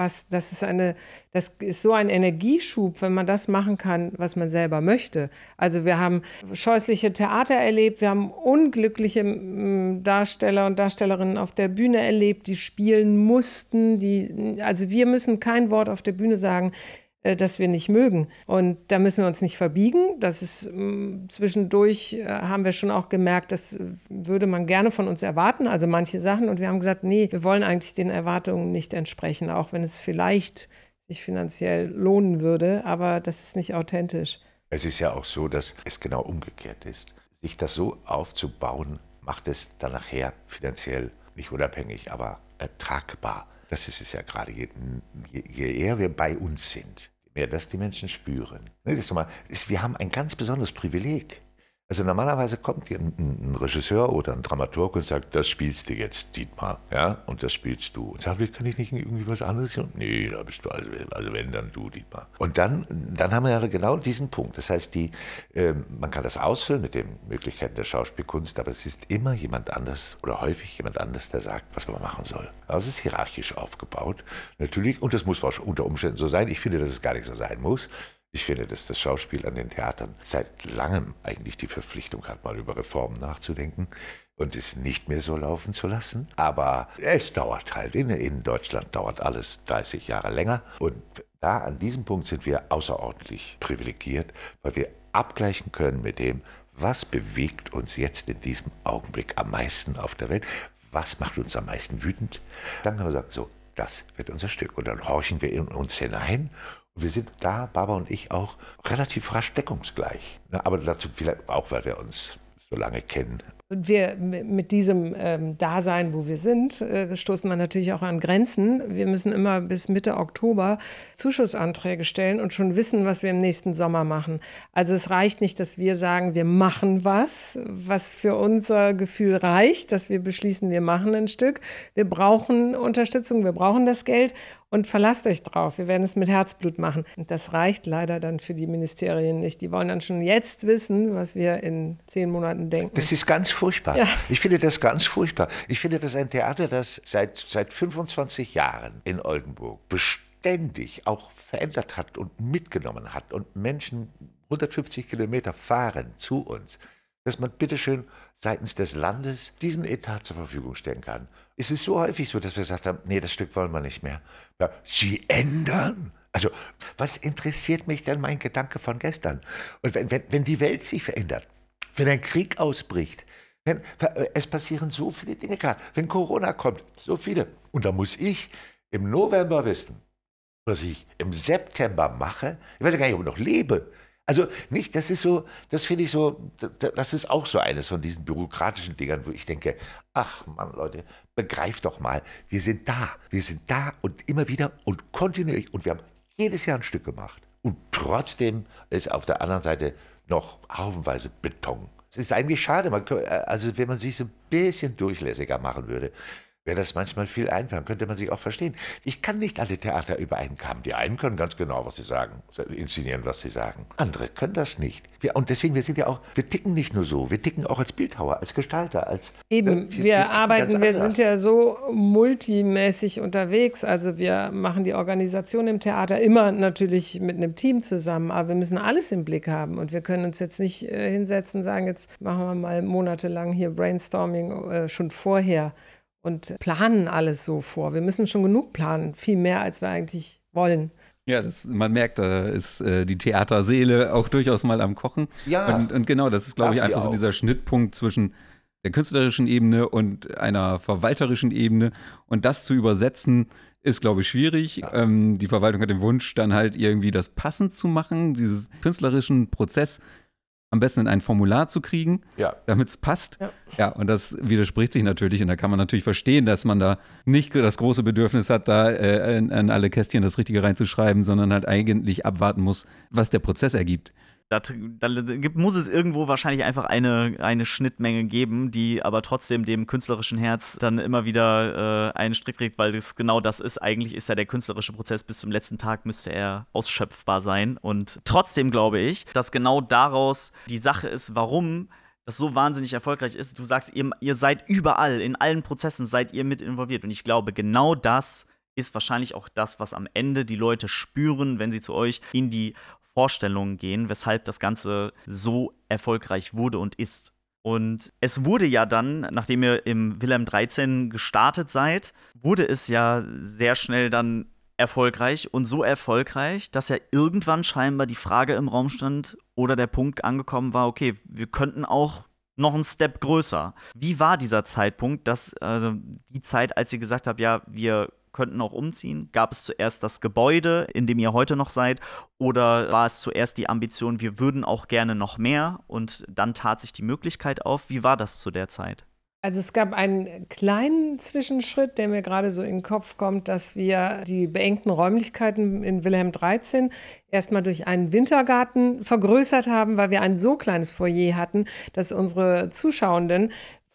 was, das ist eine, das ist so ein Energieschub, wenn man das machen kann, was man selber möchte. Also wir haben scheußliche Theater erlebt, wir haben unglückliche Darsteller und Darstellerinnen auf der Bühne erlebt, die spielen mussten, die, also wir müssen kein Wort auf der Bühne sagen. Äh, das wir nicht mögen. Und da müssen wir uns nicht verbiegen. Das ist mm, zwischendurch äh, haben wir schon auch gemerkt, das würde man gerne von uns erwarten, also manche Sachen. Und wir haben gesagt, nee, wir wollen eigentlich den Erwartungen nicht entsprechen, auch wenn es vielleicht sich finanziell lohnen würde, aber das ist nicht authentisch. Es ist ja auch so, dass es genau umgekehrt ist. Sich das so aufzubauen, macht es dann nachher finanziell nicht unabhängig, aber ertragbar. Das ist es ja gerade. Je, je, eher wir bei uns sind, je mehr das die Menschen spüren. Ne, wir haben ein ganz besonderes Privileg. Also normalerweise kommt hier ein, ein, Regisseur oder ein Dramaturg und sagt, das spielst du jetzt, Dietmar, ja, und das spielst du. Und sagt, kann ich nicht irgendwie was anderes? Und, nee, da bist du, also, also wenn, dann du, Dietmar. Und dann, dann haben wir ja genau diesen Punkt. Das heißt, die, äh, man kann das ausfüllen mit den Möglichkeiten der Schauspielkunst, aber es ist immer jemand anders oder häufig jemand anders, der sagt, was man machen soll. Also es ist hierarchisch aufgebaut, natürlich, und das muss unter Umständen so sein. Ich finde, dass es gar nicht so sein muss. Ich finde, dass das Schauspiel an den Theatern seit langem eigentlich die Verpflichtung hat, mal über Reformen nachzudenken und es nicht mehr so laufen zu lassen. Aber es dauert halt. In, in Deutschland dauert alles 30 Jahre länger. Und da an diesem Punkt sind wir außerordentlich privilegiert, weil wir abgleichen können mit dem, was bewegt uns jetzt in diesem Augenblick am meisten auf der Welt, was macht uns am meisten wütend. Dann haben wir gesagt, so, das wird unser Stück. Und dann horchen wir in uns hinein Wir sind da, Barbara und ich, auch relativ rasch deckungsgleich. aber dazu vielleicht auch, weil wir uns so lange kennen. Und wir mit diesem ähm, Dasein, wo wir sind, äh, stoßen wir natürlich auch an Grenzen. Wir müssen immer bis Mitte Oktober Zuschussanträge stellen und schon wissen, was wir im nächsten Sommer machen. Also es reicht nicht, dass wir sagen, wir machen was, was für unser Gefühl reicht, dass wir beschließen, wir machen ein Stück. Wir brauchen Unterstützung, wir brauchen das Geld und verlasst euch drauf. Wir werden es mit Herzblut machen. Und das reicht leider dann für die Ministerien nicht. Die wollen dann schon jetzt wissen, was wir in zehn Monaten denken. Das ist ganz furchtbar. Ja. Ich finde das ganz furchtbar. Ich finde das ein Theater, das seit, seit 25 Jahren in Oldenburg beständig auch verändert hat und mitgenommen hat und Menschen 150 Kilometer fahren zu uns dass man bitteschön seitens des Landes diesen Etat zur Verfügung stellen kann. Es ist so häufig so, dass wir gesagt haben, nee, das Stück wollen wir nicht mehr. Ja, Sie ändern? Also, was interessiert mich denn mein Gedanke von gestern? Und wenn, wenn, wenn die Welt sich verändert, wenn ein Krieg ausbricht, wenn, äh, es passieren so viele Dinge gerade, wenn Corona kommt, so viele. Und da muss ich im November wissen, was ich im September mache. Ich weiß ja gar nicht, ob ich noch lebe. Also nicht, das ist so, das finde ich so, das ist auch so eines von diesen bürokratischen Dingern, wo ich denke, ach Mann, Leute, begreift doch mal, wir sind da, wir sind da und immer wieder und kontinuierlich und wir haben jedes Jahr ein Stück gemacht. Und trotzdem ist auf der anderen Seite noch haufenweise Beton. Es ist eigentlich schade, man, also wenn man sich so ein bisschen durchlässiger machen würde, wäre das manchmal viel einfacher, könnte man sich auch verstehen. Ich kann nicht alle Theater über einen Kamm. Die einen können ganz genau, was sie sagen, inszenieren, was sie sagen. Andere können das nicht. Wir, und deswegen, wir sind ja auch, wir ticken nicht nur so, wir ticken auch als Bildhauer, als Gestalter, als... Eben, äh, wir, wir arbeiten, wir sind ja so multimäßig unterwegs. Also wir machen die Organisation im Theater immer natürlich mit einem Team zusammen, aber wir müssen alles im Blick haben und wir können uns jetzt nicht äh, hinsetzen und sagen, jetzt machen wir mal monatelang hier Brainstorming äh, schon vorher und planen alles so vor. Wir müssen schon genug planen, viel mehr, als wir eigentlich wollen. Ja, das, man merkt, da ist äh, die Theaterseele auch durchaus mal am Kochen. Ja. Und, und genau, das ist, glaube ich, einfach so dieser Schnittpunkt zwischen der künstlerischen Ebene und einer verwalterischen Ebene. Und das zu übersetzen, ist, glaube ich, schwierig. Ja. Ähm, die Verwaltung hat den Wunsch, dann halt irgendwie das passend zu machen, diesen künstlerischen Prozess am besten in ein Formular zu kriegen, ja. damit es passt. Ja. ja, und das widerspricht sich natürlich. Und da kann man natürlich verstehen, dass man da nicht das große Bedürfnis hat, da äh, in, in alle Kästchen das Richtige reinzuschreiben, sondern halt eigentlich abwarten muss, was der Prozess ergibt. Da, da muss es irgendwo wahrscheinlich einfach eine, eine Schnittmenge geben, die aber trotzdem dem künstlerischen Herz dann immer wieder äh, einen Strick trägt, weil das genau das ist. Eigentlich ist ja der künstlerische Prozess bis zum letzten Tag müsste er ausschöpfbar sein. Und trotzdem glaube ich, dass genau daraus die Sache ist, warum das so wahnsinnig erfolgreich ist. Du sagst, ihr, ihr seid überall, in allen Prozessen seid ihr mit involviert. Und ich glaube, genau das ist wahrscheinlich auch das, was am Ende die Leute spüren, wenn sie zu euch in die Vorstellungen gehen, weshalb das Ganze so erfolgreich wurde und ist. Und es wurde ja dann, nachdem ihr im Wilhelm 13 gestartet seid, wurde es ja sehr schnell dann erfolgreich und so erfolgreich, dass ja irgendwann scheinbar die Frage im Raum stand oder der Punkt angekommen war, okay, wir könnten auch noch einen Step größer. Wie war dieser Zeitpunkt, dass also die Zeit, als ihr gesagt habt, ja, wir könnten auch umziehen? Gab es zuerst das Gebäude, in dem ihr heute noch seid? Oder war es zuerst die Ambition, wir würden auch gerne noch mehr und dann tat sich die Möglichkeit auf? Wie war das zu der Zeit? Also es gab einen kleinen Zwischenschritt, der mir gerade so in den Kopf kommt, dass wir die beengten Räumlichkeiten in Wilhelm 13 erstmal durch einen Wintergarten vergrößert haben, weil wir ein so kleines Foyer hatten, dass unsere Zuschauenden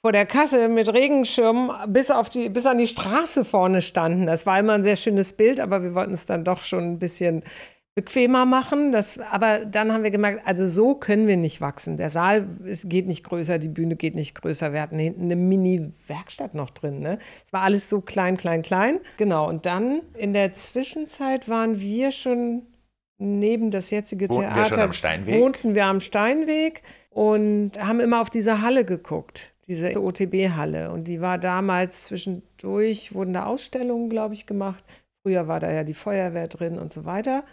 vor der Kasse mit Regenschirm bis, auf die, bis an die Straße vorne standen. Das war immer ein sehr schönes Bild, aber wir wollten es dann doch schon ein bisschen bequemer machen. Das, aber dann haben wir gemerkt, also so können wir nicht wachsen. Der Saal es geht nicht größer, die Bühne geht nicht größer. Wir hatten hinten eine Mini-Werkstatt noch drin. Ne? Es war alles so klein, klein, klein. Genau. Und dann in der Zwischenzeit waren wir schon neben das jetzige wohnten Theater. Wir am Steinweg? Wohnten wir am Steinweg und haben immer auf diese Halle geguckt diese OTB-Halle. Und die war damals zwischendurch, wurden da Ausstellungen, glaube ich, gemacht. Früher war da ja die Feuerwehr drin und so weiter.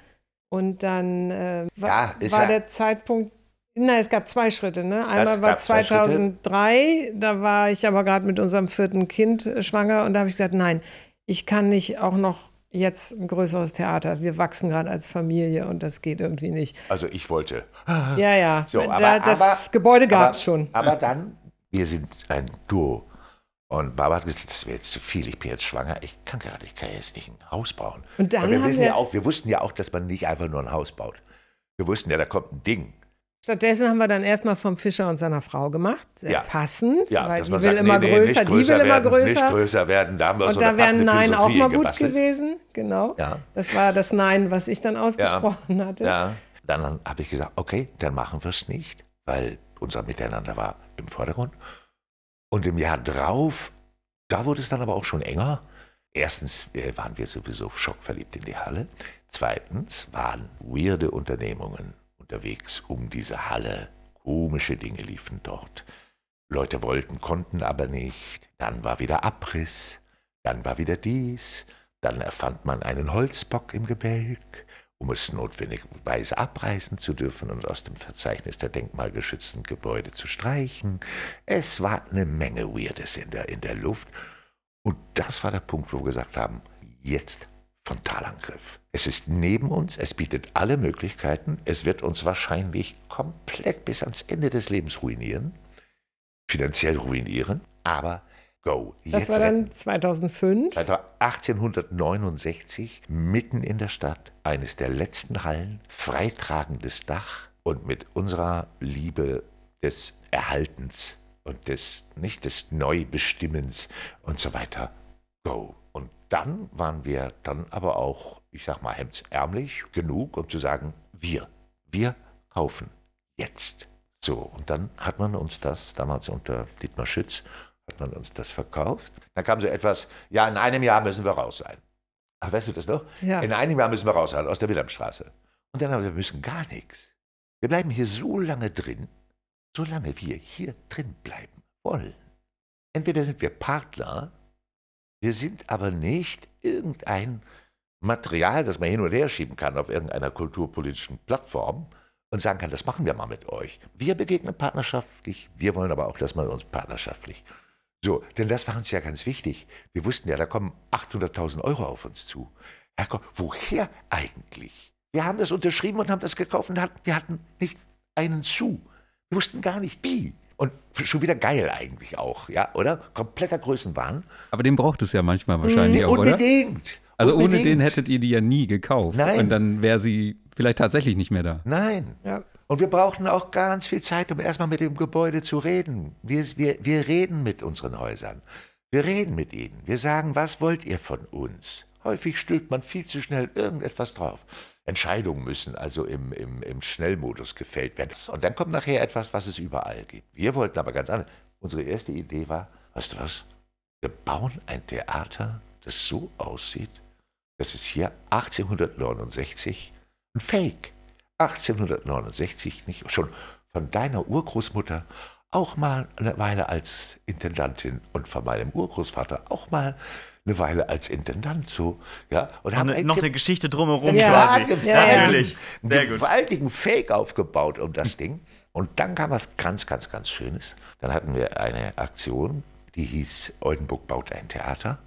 Und dann äh, war, ja, war ja der Zeitpunkt, na, es gab zwei Schritte. Ne? Einmal war 2003, da war ich aber gerade mit unserem vierten Kind schwanger und da habe ich gesagt, nein, ich kann nicht auch noch jetzt ein größeres Theater. Wir wachsen gerade als Familie und das geht irgendwie nicht. Also ich wollte. Ja, ja. So, da, aber, das aber, Gebäude gab es schon. Aber dann, wir sind ein Duo. Und Barbara hat gesagt, das wäre jetzt zu viel, ich bin jetzt schwanger, ich kann gerade, ich kann jetzt nicht ein Haus bauen. Und dann wir, haben wissen wir- ja auch, wir wussten ja auch, dass man nicht einfach nur ein Haus baut. Wir wussten ja, da kommt ein Ding. Stattdessen haben wir dann erstmal vom Fischer und seiner Frau gemacht. Sehr Ja. passend, Ja, weil die will sagt, immer nee, nee, größer, nicht die will immer größer. Nicht größer werden, da haben wir Und so da wäre Nein auch Philosophie mal gut gebastelt. gewesen. Genau. Ja. Das war das Nein, was ich dann ausgesprochen hatte. Ja. Dann habe ich gesagt, okay, dann machen wir es nicht, weil unser Miteinander war im Vordergrund. Und im Jahr drauf, da wurde es dann aber auch schon enger. Erstens äh, waren wir sowieso schockverliebt in die Halle. Zweitens waren weirde Unternehmungen unterwegs um diese Halle. Komische Dinge liefen dort. Leute wollten, konnten aber nicht. Dann war wieder Abriss. Dann war wieder dies. Dann erfand man einen Holzbock im Gebälk, um es notwendigerweise abreißen zu dürfen und aus dem Verzeichnis der denkmalgeschützten Gebäude zu streichen. Es war eine Menge Weirdes in der, in der Luft. Und das war der Punkt, wo wir gesagt haben, jetzt Frontalangriff. Es ist neben uns, es bietet alle Möglichkeiten, es wird uns wahrscheinlich komplett bis ans Ende des Lebens ruinieren, finanziell ruinieren, aber go. Das jetzt war retten. dann 2005. Das war 1869, mitten in der Stadt, eines der letzten Hallen, freitragendes Dach und mit unserer Liebe des Erhaltens und des, nicht des Neubestimmens und so weiter, go. Und dann waren wir dann aber auch, ich sag mal, hemdsärmlich genug, um zu sagen, wir, wir kaufen jetzt. So, und dann hat man uns das damals unter Dietmar Schütz hat man uns das verkauft. Dann kam so etwas, ja, in einem Jahr müssen wir raus sein. Ach, weißt du das noch? Ja. In einem Jahr müssen wir raus sein, aus der Wilhelmstraße. Und dann haben wir, wir müssen gar nichts. Wir bleiben hier so lange drin, solange wir hier drin bleiben wollen. Entweder sind wir Partner, wir sind aber nicht irgendein Material, das man hin und her schieben kann auf irgendeiner kulturpolitischen Plattform und sagen kann, das machen wir mal mit euch. Wir begegnen partnerschaftlich, wir wollen aber auch, dass man uns partnerschaftlich. So, denn das war uns ja ganz wichtig. Wir wussten ja, da kommen 800.000 Euro auf uns zu. Herr Gott, woher eigentlich? Wir haben das unterschrieben und haben das gekauft und hatten, wir hatten nicht einen Sou. Wir wussten gar nicht wie. Und schon wieder geil eigentlich auch, ja, oder? Kompletter Größenwahn. Aber den braucht es ja manchmal wahrscheinlich auch, oder? Unbedingt. Also ohne Unbedingt. den hättet ihr die ja nie gekauft. Nein. Und dann wäre sie vielleicht tatsächlich nicht mehr da. Nein. Ja. Und wir brauchten auch ganz viel Zeit, um erstmal mit dem Gebäude zu reden. Wir, wir, wir reden mit unseren Häusern. Wir reden mit ihnen. Wir sagen, was wollt ihr von uns? Häufig stülpt man viel zu schnell irgendetwas drauf. Entscheidungen müssen also im, im, im Schnellmodus gefällt werden. Und dann kommt nachher etwas, was es überall gibt. Wir wollten aber ganz anders. Unsere erste Idee war, weißt du was? Wir bauen ein Theater, das so aussieht, dass es hier 1869 ein Fake 1869 nicht schon von deiner Urgroßmutter auch mal eine Weile als Intendantin und von meinem Urgroßvater auch mal eine Weile als Intendant so, ja, und haben Eine, einen noch eine ge- Geschichte drumherum Ja, quasi. ja. Natürlich. einen gut. gewaltigen Fake aufgebaut um das Ding. Und dann kam was ganz, ganz, ganz Schönes. Dann hatten wir eine Aktion, die hieß Oldenburg baut ein Theater.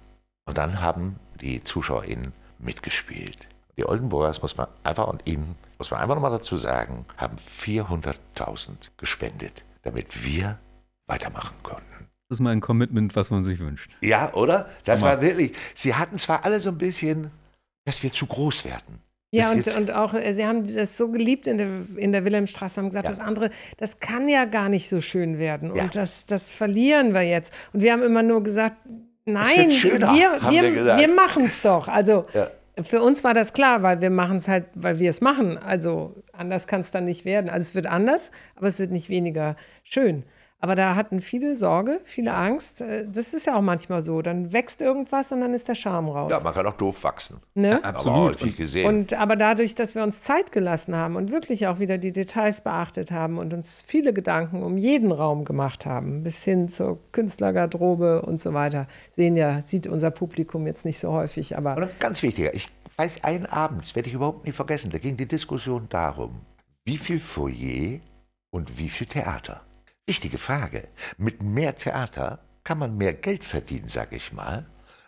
Und dann haben die ZuschauerInnen mitgespielt. Die Oldenburgers, muss man einfach und ihnen, muss man einfach nochmal dazu sagen, haben 400.000 gespendet, damit wir weitermachen konnten. Das ist mal ein Commitment, was man sich wünscht. Ja, oder? Das Hammer. war wirklich, sie hatten zwar alle so ein bisschen, dass wir zu groß werden. Ja, und, und auch, äh, sie haben das so geliebt in der, in der Wilhelmstraße, haben gesagt, Ja. das andere, das kann ja gar nicht so schön werden. Ja. Und das, das verlieren wir jetzt. Und wir haben immer nur gesagt, nein, schöner, wir, wir, wir wir machen es doch. Also Ja. Für uns war das klar, weil wir machen es halt, weil wir es machen. Also anders kann es dann nicht werden. Also es wird anders, aber es wird nicht weniger schön. Aber da hatten viele Sorge, viele Angst. Äh, Das ist ja auch manchmal so. Dann wächst irgendwas und dann ist der Charme raus. Ja, man kann auch doof wachsen. ne? Absolut. Aber gesehen. Und aber dadurch, dass wir uns Zeit gelassen haben und wirklich auch wieder die Details beachtet haben und uns viele Gedanken um jeden Raum gemacht haben, bis hin zur Künstlergarderobe und so weiter, sehen ja, sieht unser Publikum jetzt nicht so häufig, aber Und ganz wichtiger, ich weiß, einen Abend, das werde ich überhaupt nie vergessen, da ging die Diskussion darum, wie viel Foyer und wie viel Theater. Wichtige Frage. Mit mehr Theater kann man mehr Geld verdienen, sag ich mal,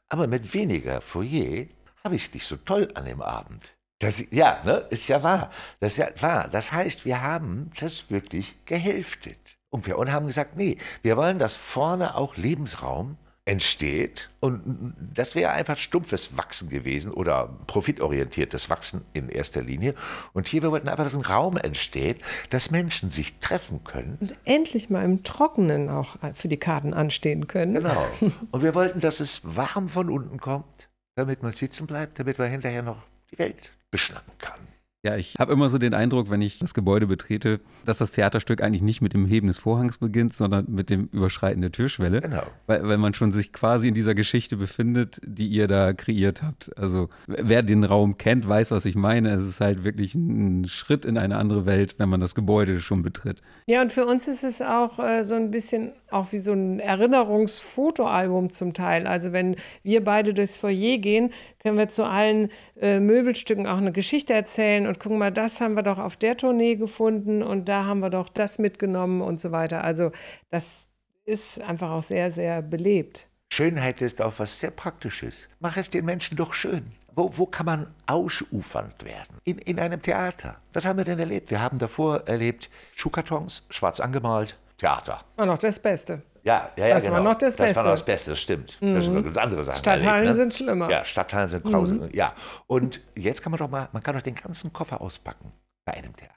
aber mit weniger Foyer habe ich nicht so toll an dem Abend. Das, ja, ne, ist ja wahr. Das ist ja wahr. Das heißt, wir haben das wirklich gehälftet. Und wir und haben gesagt, nee, wir wollen, dass vorne auch Lebensraum entsteht. Und das wäre einfach stumpfes Wachsen gewesen oder profitorientiertes Wachsen in erster Linie. Und hier wir wollten einfach, dass ein Raum entsteht, dass Menschen sich treffen können. Und endlich mal im Trockenen auch für die Karten anstehen können. Genau. (laughs) Und wir wollten, dass es warm von unten kommt, damit man sitzen bleibt, damit man hinterher noch die Welt beschnappen kann. Ja, ich habe immer so den Eindruck, wenn ich das Gebäude betrete, dass das Theaterstück eigentlich nicht mit dem Heben des Vorhangs beginnt, sondern mit dem Überschreiten der Türschwelle. Genau. Weil, weil man schon sich quasi in dieser Geschichte befindet, die ihr da kreiert habt. Also wer den Raum kennt, weiß, was ich meine. Es ist halt wirklich ein Schritt in eine andere Welt, wenn man das Gebäude schon betritt. Ja, und für uns ist es auch äh, so ein bisschen auch wie so ein Erinnerungsfotoalbum zum Teil. Also wenn wir beide durchs Foyer gehen, können wir zu allen äh, Möbelstücken auch eine Geschichte erzählen und gucken mal, das haben wir doch auf der Tournee gefunden und da haben wir doch das mitgenommen und so weiter. Also das ist einfach auch sehr, sehr belebt. Schönheit ist auch was sehr Praktisches. Mach es den Menschen doch schön. Wo, wo kann man ausufernd werden? In, in einem Theater. Was haben wir denn erlebt? Wir haben davor erlebt Schuhkartons, schwarz angemalt, Theater. War noch das Beste. Ja, ja, ja, Das war genau. noch das Das war Beste. noch das Beste, das stimmt. Das sind noch ganz andere Sachen. Stadthallen erlebt, ne? sind schlimmer. Ja, Stadthallen sind grausam. Ja, und jetzt kann man doch mal, man kann doch den ganzen Koffer auspacken bei einem Theater.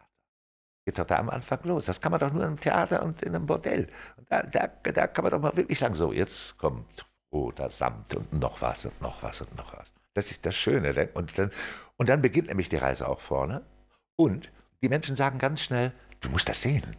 Geht doch da am Anfang los. Das kann man doch nur im Theater und in einem Bordell. Und da, da, da kann man doch mal wirklich sagen, so, jetzt kommt roter Samt und noch was und noch was und noch was. Das ist das Schöne. Und dann, und dann beginnt nämlich die Reise auch vorne. Und die Menschen sagen ganz schnell, du musst das sehen.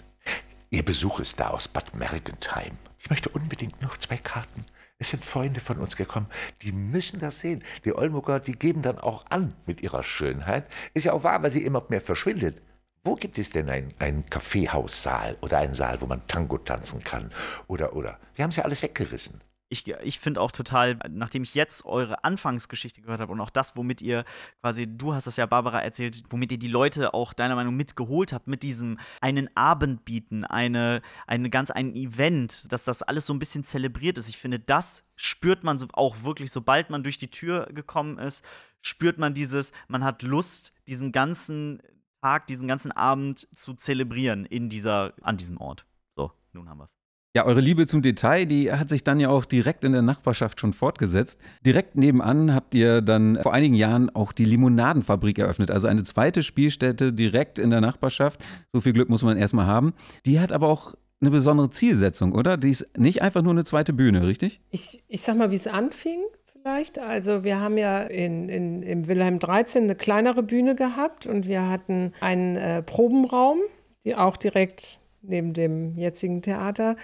Ihr Besuch ist da aus Bad Mergentheim. Ich möchte unbedingt noch zwei Karten. Es sind Freunde von uns gekommen, die müssen das sehen. Die Oldenburger, die geben dann auch an mit ihrer Schönheit. Ist ja auch wahr, weil sie immer mehr verschwindet. Wo gibt es denn einen, einen Kaffeehaussaal oder einen Saal, wo man Tango tanzen kann? Oder, oder. Wir haben es ja alles weggerissen. Ich, ich finde auch total, nachdem ich jetzt eure Anfangsgeschichte gehört habe und auch das, womit ihr quasi, du hast das ja Barbara erzählt, womit ihr die Leute auch deiner Meinung mitgeholt habt, mit diesem einen Abend bieten, eine, eine ganz ein Event, dass das alles so ein bisschen zelebriert ist. Ich finde, das spürt man so auch wirklich, sobald man durch die Tür gekommen ist, spürt man dieses, man hat Lust, diesen ganzen Tag, diesen ganzen Abend zu zelebrieren in dieser, an diesem Ort. So, nun haben wir es. Ja, eure Liebe zum Detail, die hat sich dann ja auch direkt in der Nachbarschaft schon fortgesetzt. Direkt nebenan habt ihr dann vor einigen Jahren auch die Limonadenfabrik eröffnet, also eine zweite Spielstätte direkt in der Nachbarschaft. So viel Glück muss man erstmal haben. Die hat aber auch eine besondere Zielsetzung, oder? Die ist nicht einfach nur eine zweite Bühne, richtig? Ich, ich sag mal, wie es anfing vielleicht. Also wir haben ja in, in, im Wilhelm 13 eine kleinere Bühne gehabt und wir hatten einen äh, Probenraum, die auch direkt neben dem jetzigen Theater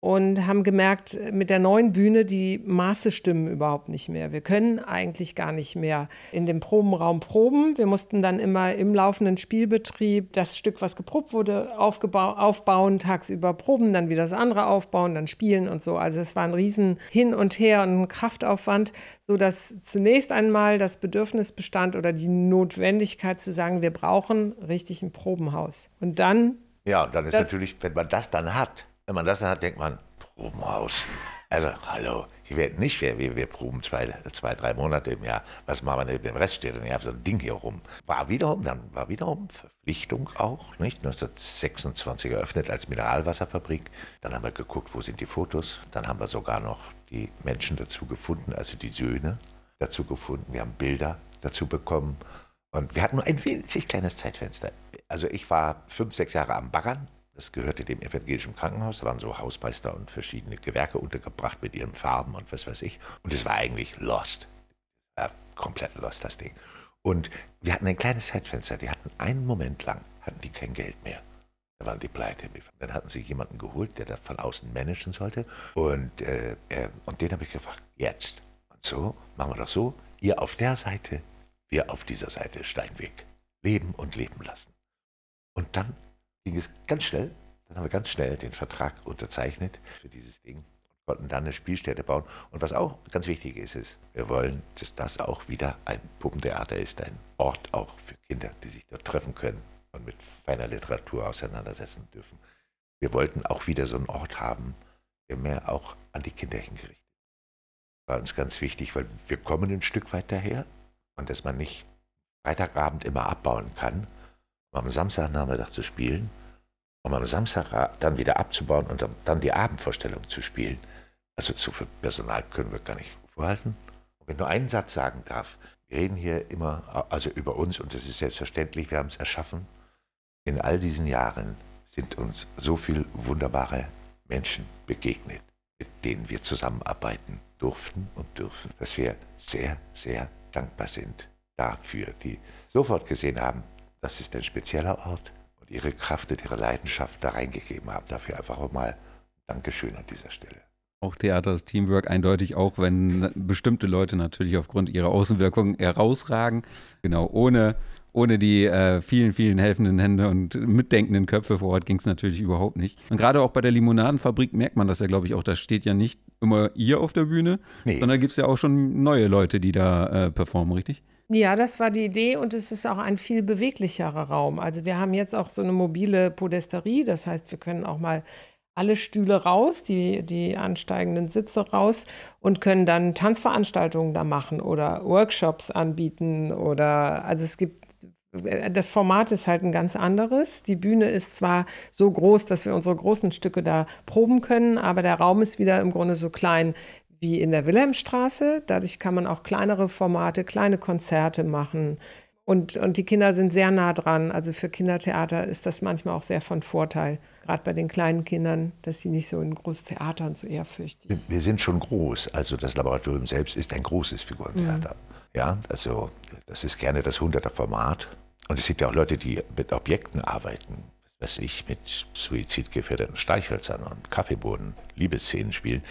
und haben gemerkt, mit der neuen Bühne, die Maße stimmen überhaupt nicht mehr. Wir können eigentlich gar nicht mehr in dem Probenraum proben. Wir mussten dann immer im laufenden Spielbetrieb das Stück, was geprobt wurde, aufbauen, tagsüber proben, dann wieder das andere aufbauen, dann spielen und so. Also es war ein riesen Hin und Her und ein Kraftaufwand, sodass zunächst einmal das Bedürfnis bestand oder die Notwendigkeit zu sagen, wir brauchen richtig ein Probenhaus. Und dann Ja, und dann ist Das- natürlich, wenn man das dann hat, wenn man das dann hat, denkt man, Probenhaus. Also, hallo, hier wird nicht, wir, wir, wir proben zwei, zwei, drei Monate im Jahr. Was machen wir mit dem Rest? Steht dann ja so ein Ding hier rum. War wiederum, dann war wiederum Verpflichtung auch, nicht? 1926 eröffnet als Mineralwasserfabrik. Dann haben wir geguckt, wo sind die Fotos. Dann haben wir sogar noch die Menschen dazu gefunden, also die Söhne dazu gefunden. Wir haben Bilder dazu bekommen. Und wir hatten nur ein winzig kleines Zeitfenster. Also ich war fünf, sechs Jahre am Baggern. Das gehörte dem evangelischen Krankenhaus. Da waren so Hausmeister und verschiedene Gewerke untergebracht mit ihren Farben und was weiß ich. Und es war eigentlich lost. Ja, komplett lost, das Ding. Und wir hatten ein kleines Zeitfenster. Die hatten einen Moment lang, hatten die kein Geld mehr. Da waren die pleite. Dann hatten sie jemanden geholt, der das von außen managen sollte. Und, äh, äh, und den habe ich gefragt, jetzt. Und so, machen wir doch so, ihr auf der Seite, wir auf dieser Seite Steinweg. Leben und leben lassen. Und dann ging es ganz schnell, dann haben wir ganz schnell den Vertrag unterzeichnet für dieses Ding und konnten dann eine Spielstätte bauen. Und was auch ganz wichtig ist, ist, wir wollen, dass das auch wieder ein Puppentheater ist, ein Ort auch für Kinder, die sich dort treffen können und mit feiner Literatur auseinandersetzen dürfen. Wir wollten auch wieder so einen Ort haben, der mehr auch an die Kinder hingerichtet. War uns ganz wichtig, weil wir kommen ein Stück weit daher und dass man nicht Freitagabend immer abbauen kann, um am Samstagnachmittag zu spielen, um am Samstag dann wieder abzubauen und dann die Abendvorstellung zu spielen. Also zu viel Personal können wir gar nicht vorhalten. Und wenn nur einen Satz sagen darf, wir reden hier immer also über uns und das ist selbstverständlich, wir haben es erschaffen. In all diesen Jahren sind uns so viele wunderbare Menschen begegnet, mit denen wir zusammenarbeiten durften und dürfen, dass wir sehr, sehr dankbar sind dafür, die sofort gesehen haben, das ist ein spezieller Ort und ihre Kraft und ihre Leidenschaft da reingegeben haben. Dafür einfach mal Dankeschön an dieser Stelle. Auch Theater ist Teamwork eindeutig, auch wenn bestimmte Leute natürlich aufgrund ihrer Außenwirkungen herausragen. Genau, ohne, ohne die äh, vielen, vielen helfenden Hände und mitdenkenden Köpfe vor Ort ging es natürlich überhaupt nicht. Und gerade auch bei der Limonadenfabrik merkt man das ja, glaube ich, auch. Da steht ja nicht immer ihr auf der Bühne, nee. sondern gibt es ja auch schon neue Leute, die da äh, performen, richtig? Ja, das war die Idee und es ist auch ein viel beweglicherer Raum. Also wir haben jetzt auch so eine mobile Podesterie, das heißt, wir können auch mal alle Stühle raus, die, die ansteigenden Sitze raus und können dann Tanzveranstaltungen da machen oder Workshops anbieten oder also es gibt das Format ist halt ein ganz anderes. Die Bühne ist zwar so groß, dass wir unsere großen Stücke da proben können, aber der Raum ist wieder im Grunde so klein wie in der Wilhelmstraße. Dadurch kann man auch kleinere Formate, kleine Konzerte machen. Und, und die Kinder sind sehr nah dran. Also für Kindertheater ist das manchmal auch sehr von Vorteil. Gerade bei den kleinen Kindern, dass sie nicht so in Großtheatern so ehrfürchtig Wir sind schon groß. Also das Laboratorium selbst ist ein großes Figurentheater. Mhm. Ja, also das ist gerne das 100er Format. Und es gibt ja auch Leute, die mit Objekten arbeiten. Was ich, mit suizidgefährdeten Streichhölzern und Kaffeeboden Liebesszenen spielen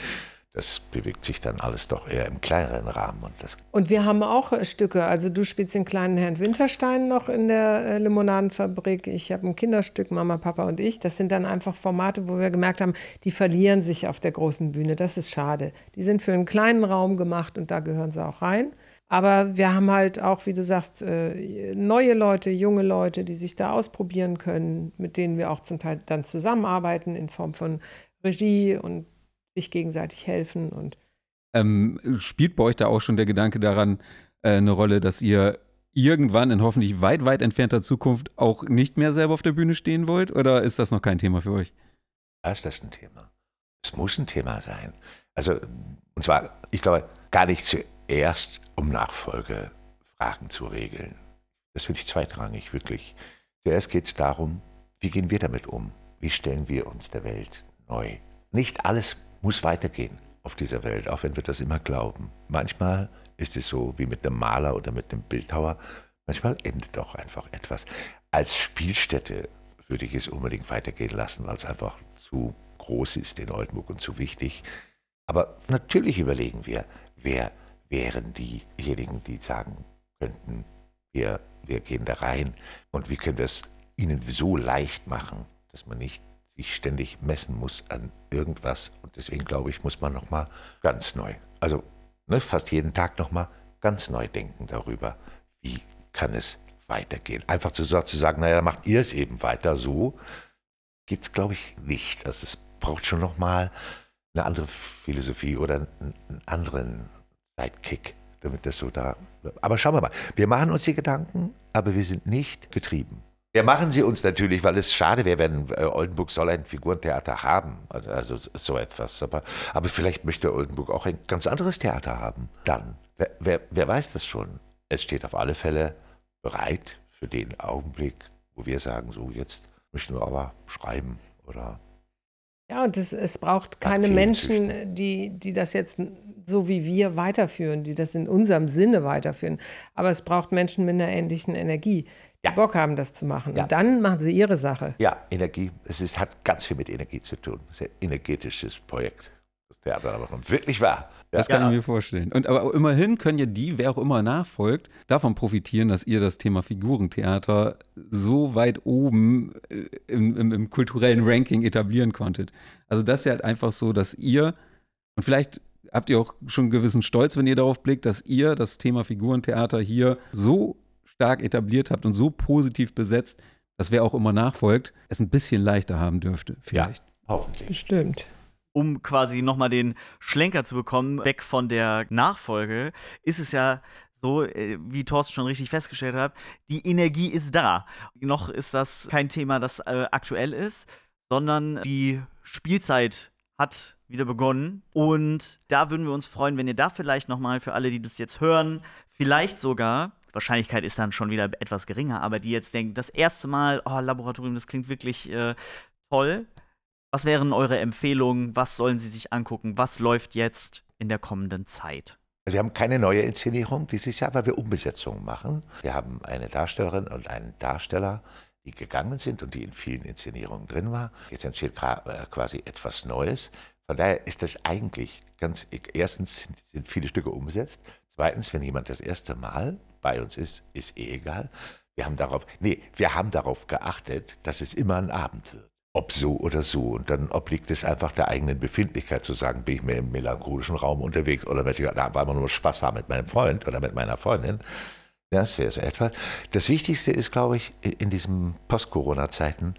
das bewegt sich dann alles doch eher im kleineren Rahmen. Und, das und wir haben auch Stücke. Also du spielst den kleinen Herrn Winterstein noch in der äh, Limonadenfabrik. Ich habe ein Kinderstück, Mama, Papa und ich. Das sind dann einfach Formate, wo wir gemerkt haben, die verlieren sich auf der großen Bühne. Das ist schade. Die sind für einen kleinen Raum gemacht und da gehören sie auch rein. Aber wir haben halt auch, wie du sagst, äh, neue Leute, junge Leute, die sich da ausprobieren können, mit denen wir auch zum Teil dann zusammenarbeiten in Form von Regie und sich gegenseitig helfen und ähm, spielt bei euch da auch schon der Gedanke daran äh, eine Rolle, dass ihr irgendwann in hoffentlich weit, weit entfernter Zukunft auch nicht mehr selber auf der Bühne stehen wollt? Oder ist das noch kein Thema für euch? Ja, ist das ein Thema. Es muss ein Thema sein. Also, und zwar, ich glaube, gar nicht zuerst, um Nachfolgefragen zu regeln. Das finde ich zweitrangig, wirklich. Zuerst geht es darum, wie gehen wir damit um? Wie stellen wir uns der Welt neu? Nicht alles muss weitergehen auf dieser Welt, auch wenn wir das immer glauben. Manchmal ist es so wie mit einem Maler oder mit einem Bildhauer, manchmal endet doch einfach etwas. Als Spielstätte würde ich es unbedingt weitergehen lassen, weil es einfach zu groß ist in Oldenburg und zu wichtig. Aber natürlich überlegen wir, wer wären diejenigen, die sagen könnten, wir, wir gehen da rein und wie können wir es ihnen so leicht machen, dass man nicht sich ständig messen muss an irgendwas. Und deswegen glaube ich, muss man nochmal ganz neu, also ne, fast jeden Tag nochmal ganz neu denken darüber, wie kann es weitergehen. Einfach zu, zu sagen, naja, macht ihr es eben weiter so, geht es, glaube ich, nicht. Also es braucht schon nochmal eine andere Philosophie oder einen anderen Sidekick, damit das so da. Aber schauen wir mal, wir machen uns die Gedanken, aber wir sind nicht getrieben. Wir machen sie uns natürlich, weil es schade wäre, wenn äh, Oldenburg soll ein Figurentheater haben. Also, also so etwas. Aber, aber vielleicht möchte Oldenburg auch ein ganz anderes Theater haben. Dann. Wer, wer, wer weiß das schon? Es steht auf alle Fälle bereit für den Augenblick, wo wir sagen, so jetzt möchten wir aber schreiben oder ja, und es, es braucht keine Menschen, die, die das jetzt so wie wir weiterführen, die das in unserem Sinne weiterführen. Aber es braucht Menschen mit einer ähnlichen Energie ja. Bock haben, das zu machen. Ja. Und dann machen sie ihre Sache. Ja, Energie. Es ist, hat ganz viel mit Energie zu tun. Es ist ein energetisches Projekt. Das Theater aber wirklich wahr. Ja. Das kann ich mir vorstellen. Und aber immerhin können ja die, wer auch immer nachfolgt, davon profitieren, dass ihr das Thema Figurentheater so weit oben äh, im, im, im kulturellen Ranking etablieren konntet. Also das ist ja halt einfach so, dass ihr, und vielleicht habt ihr auch schon einen gewissen Stolz, wenn ihr darauf blickt, dass ihr das Thema Figurentheater hier so stark etabliert habt und so positiv besetzt, dass wer auch immer nachfolgt, es ein bisschen leichter haben dürfte, vielleicht. Ja, hoffentlich. Bestimmt. Um quasi nochmal den Schlenker zu bekommen, weg von der Nachfolge, ist es ja so äh, wie Thorsten schon richtig festgestellt hat, die Energie ist da. Noch ist das kein Thema, das äh, aktuell ist, sondern die Spielzeit hat wieder begonnen. Und da würden wir uns freuen, wenn ihr da vielleicht nochmal für alle, die das jetzt hören, vielleicht sogar, Wahrscheinlichkeit ist dann schon wieder etwas geringer, aber die jetzt denken, das erste Mal, oh, Laboratorium, das klingt wirklich äh, toll. Was wären eure Empfehlungen? Was sollen sie sich angucken? Was läuft jetzt in der kommenden Zeit? Wir haben keine neue Inszenierung dieses Jahr, weil wir Umbesetzungen machen. Wir haben eine Darstellerin und einen Darsteller, die gegangen sind und die in vielen Inszenierungen drin war. Jetzt entsteht äh, quasi etwas Neues. Von daher ist das eigentlich ganz, erstens sind viele Stücke umgesetzt. Zweitens, wenn jemand das erste Mal bei uns ist, ist eh egal. Wir haben darauf, nee, wir haben darauf geachtet, dass es immer ein Abend wird. Ob so oder so. Und dann obliegt es einfach der eigenen Befindlichkeit zu sagen, bin ich mehr im melancholischen Raum unterwegs oder möchte ich einfach nur Spaß haben mit meinem Freund oder mit meiner Freundin. Das wäre so etwas. Das Wichtigste ist, glaube ich, in diesen Post-Corona-Zeiten,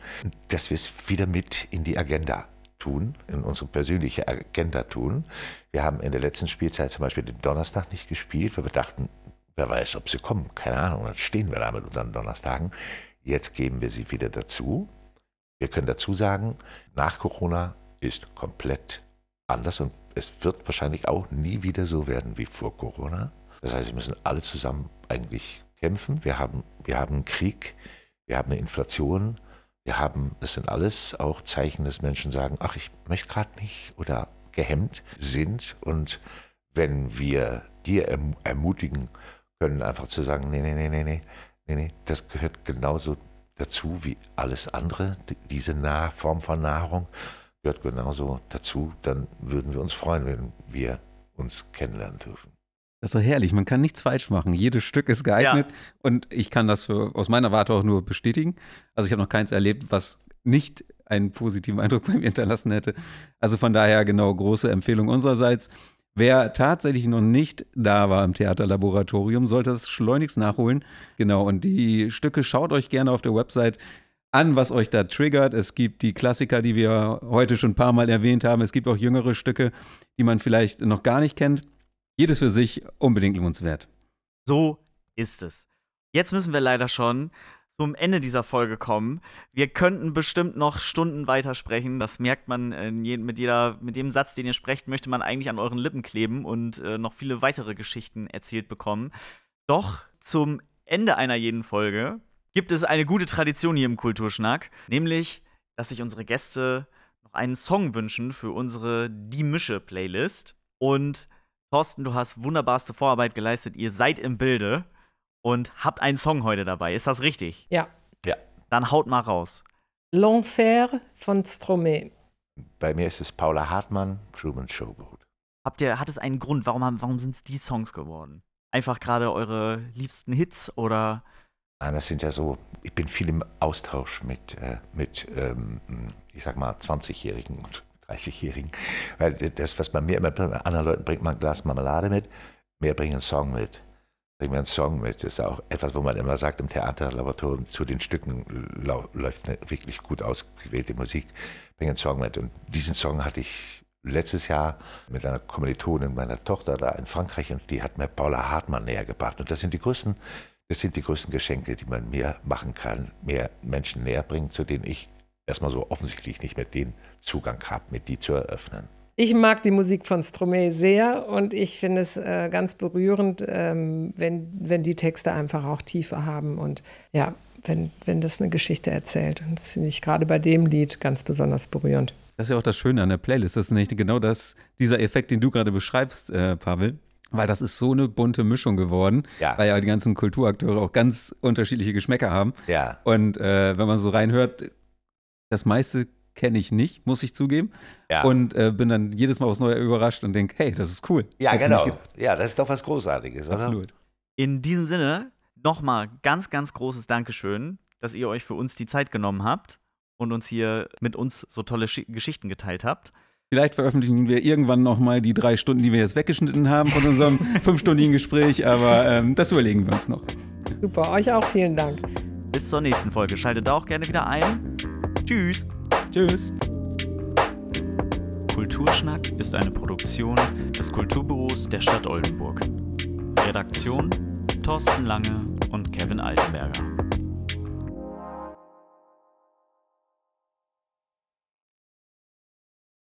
dass wir es wieder mit in die Agenda tun, in unsere persönliche Agenda tun. Wir haben in der letzten Spielzeit zum Beispiel den Donnerstag nicht gespielt, weil wir dachten, wer weiß, ob sie kommen, keine Ahnung, dann stehen wir da mit unseren Donnerstagen. Jetzt geben wir sie wieder dazu. Wir können dazu sagen, nach Corona ist komplett anders und es wird wahrscheinlich auch nie wieder so werden wie vor Corona. Das heißt, wir müssen alle zusammen eigentlich kämpfen. Wir haben, wir haben Krieg, wir haben eine Inflation, wir haben, das sind alles auch Zeichen, dass Menschen sagen, ach, ich möchte gerade nicht oder gehemmt sind. Und wenn wir dir erm-, ermutigen können, einfach zu sagen, nee, nee, nee, nee, nee, nee, nee, das gehört genauso dazu wie alles andere. Diese nah Form von Nahrung gehört genauso dazu. Dann würden wir uns freuen, wenn wir uns kennenlernen dürfen. Das ist doch herrlich. Man kann nichts falsch machen. Jedes Stück ist geeignet. Ja. Und ich kann das für, aus meiner Warte auch nur bestätigen. Also ich habe noch keins erlebt, was nicht einen positiven Eindruck bei mir hinterlassen hätte. Also von daher genau große Empfehlung unsererseits. Wer tatsächlich noch nicht da war im Theaterlaboratorium, sollte es schleunigst nachholen. Genau, und die Stücke schaut euch gerne auf der Website an, was euch da triggert. Es gibt die Klassiker, die wir heute schon ein paar Mal erwähnt haben. Es gibt auch jüngere Stücke, die man vielleicht noch gar nicht kennt jedes für sich unbedingt lohnenswert. So ist es. Jetzt müssen wir leider schon zum Ende dieser Folge kommen. Wir könnten bestimmt noch Stunden weitersprechen. Das merkt man äh, mit, jeder, mit jedem Satz, den ihr sprecht, möchte man eigentlich an euren Lippen kleben und äh, noch viele weitere Geschichten erzählt bekommen. Doch zum Ende einer jeden Folge gibt es eine gute Tradition hier im Kulturschnack, nämlich, dass sich unsere Gäste noch einen Song wünschen für unsere Die Mische-Playlist. Und Thorsten, du hast wunderbarste Vorarbeit geleistet. Ihr seid im Bilde und habt einen Song heute dabei. Ist das richtig? Ja. Ja. Dann haut mal raus. L'Enfer von Stromae. Bei mir ist es Paula Hartmann, Truman Showboat. Habt ihr, hat es einen Grund, warum, warum sind es die Songs geworden? Einfach gerade eure liebsten Hits oder? Nein, das sind ja so, ich bin viel im Austausch mit, äh, mit ähm, ich sag mal, 20-Jährigen und 30-Jährigen. Weil das, was bei mir immer bei anderen Leuten bringt, man ein Glas Marmelade mit, mehr bringen einen Song mit. Bringen wir einen Song mit. Das ist auch etwas, wo man immer sagt, im Theaterlaboratorium zu den Stücken läuft eine wirklich gut ausgewählte Musik. Bringen einen Song mit. Und diesen Song hatte ich letztes Jahr mit einer Kommilitonin meiner Tochter da in Frankreich und die hat mir Paula Hartmann näher gebracht. Und das sind die größten, das sind die größten Geschenke, die man mir machen kann, mehr Menschen näher bringen, zu denen ich erstmal so offensichtlich nicht mehr den Zugang habe, mit die zu eröffnen. Ich mag die Musik von Stromae sehr und ich finde es äh, ganz berührend, ähm, wenn, wenn die Texte einfach auch Tiefe haben und ja, wenn, wenn das eine Geschichte erzählt. Und das finde ich gerade bei dem Lied ganz besonders berührend. Das ist ja auch das Schöne an der Playlist. Das ist nicht genau das, dieser Effekt, den du gerade beschreibst, äh, Pavel. Weil das ist so eine bunte Mischung geworden, ja. weil ja die ganzen Kulturakteure auch ganz unterschiedliche Geschmäcker haben. Ja. Und äh, wenn man so reinhört, das meiste kenne ich nicht, muss ich zugeben. Ja. Und äh, bin dann jedes Mal aufs Neue überrascht und denke, hey, das ist cool. Ja, Hätte genau. Ja, das ist doch was Großartiges, oder? Absolut. In diesem Sinne, nochmal ganz, ganz großes Dankeschön, dass ihr euch für uns die Zeit genommen habt und uns hier mit uns so tolle Sch Geschichten geteilt habt. Vielleicht veröffentlichen wir irgendwann nochmal die drei Stunden, die wir jetzt weggeschnitten haben von unserem (laughs) fünfstündigen Gespräch, aber ähm, das überlegen wir uns noch. Super, euch auch vielen Dank. Bis zur nächsten Folge. Schaltet da auch gerne wieder ein. Tschüss. Tschüss. Kulturschnack ist eine Produktion des Kulturbüros der Stadt Oldenburg. Redaktion Thorsten Lange und Kevin Altenberger.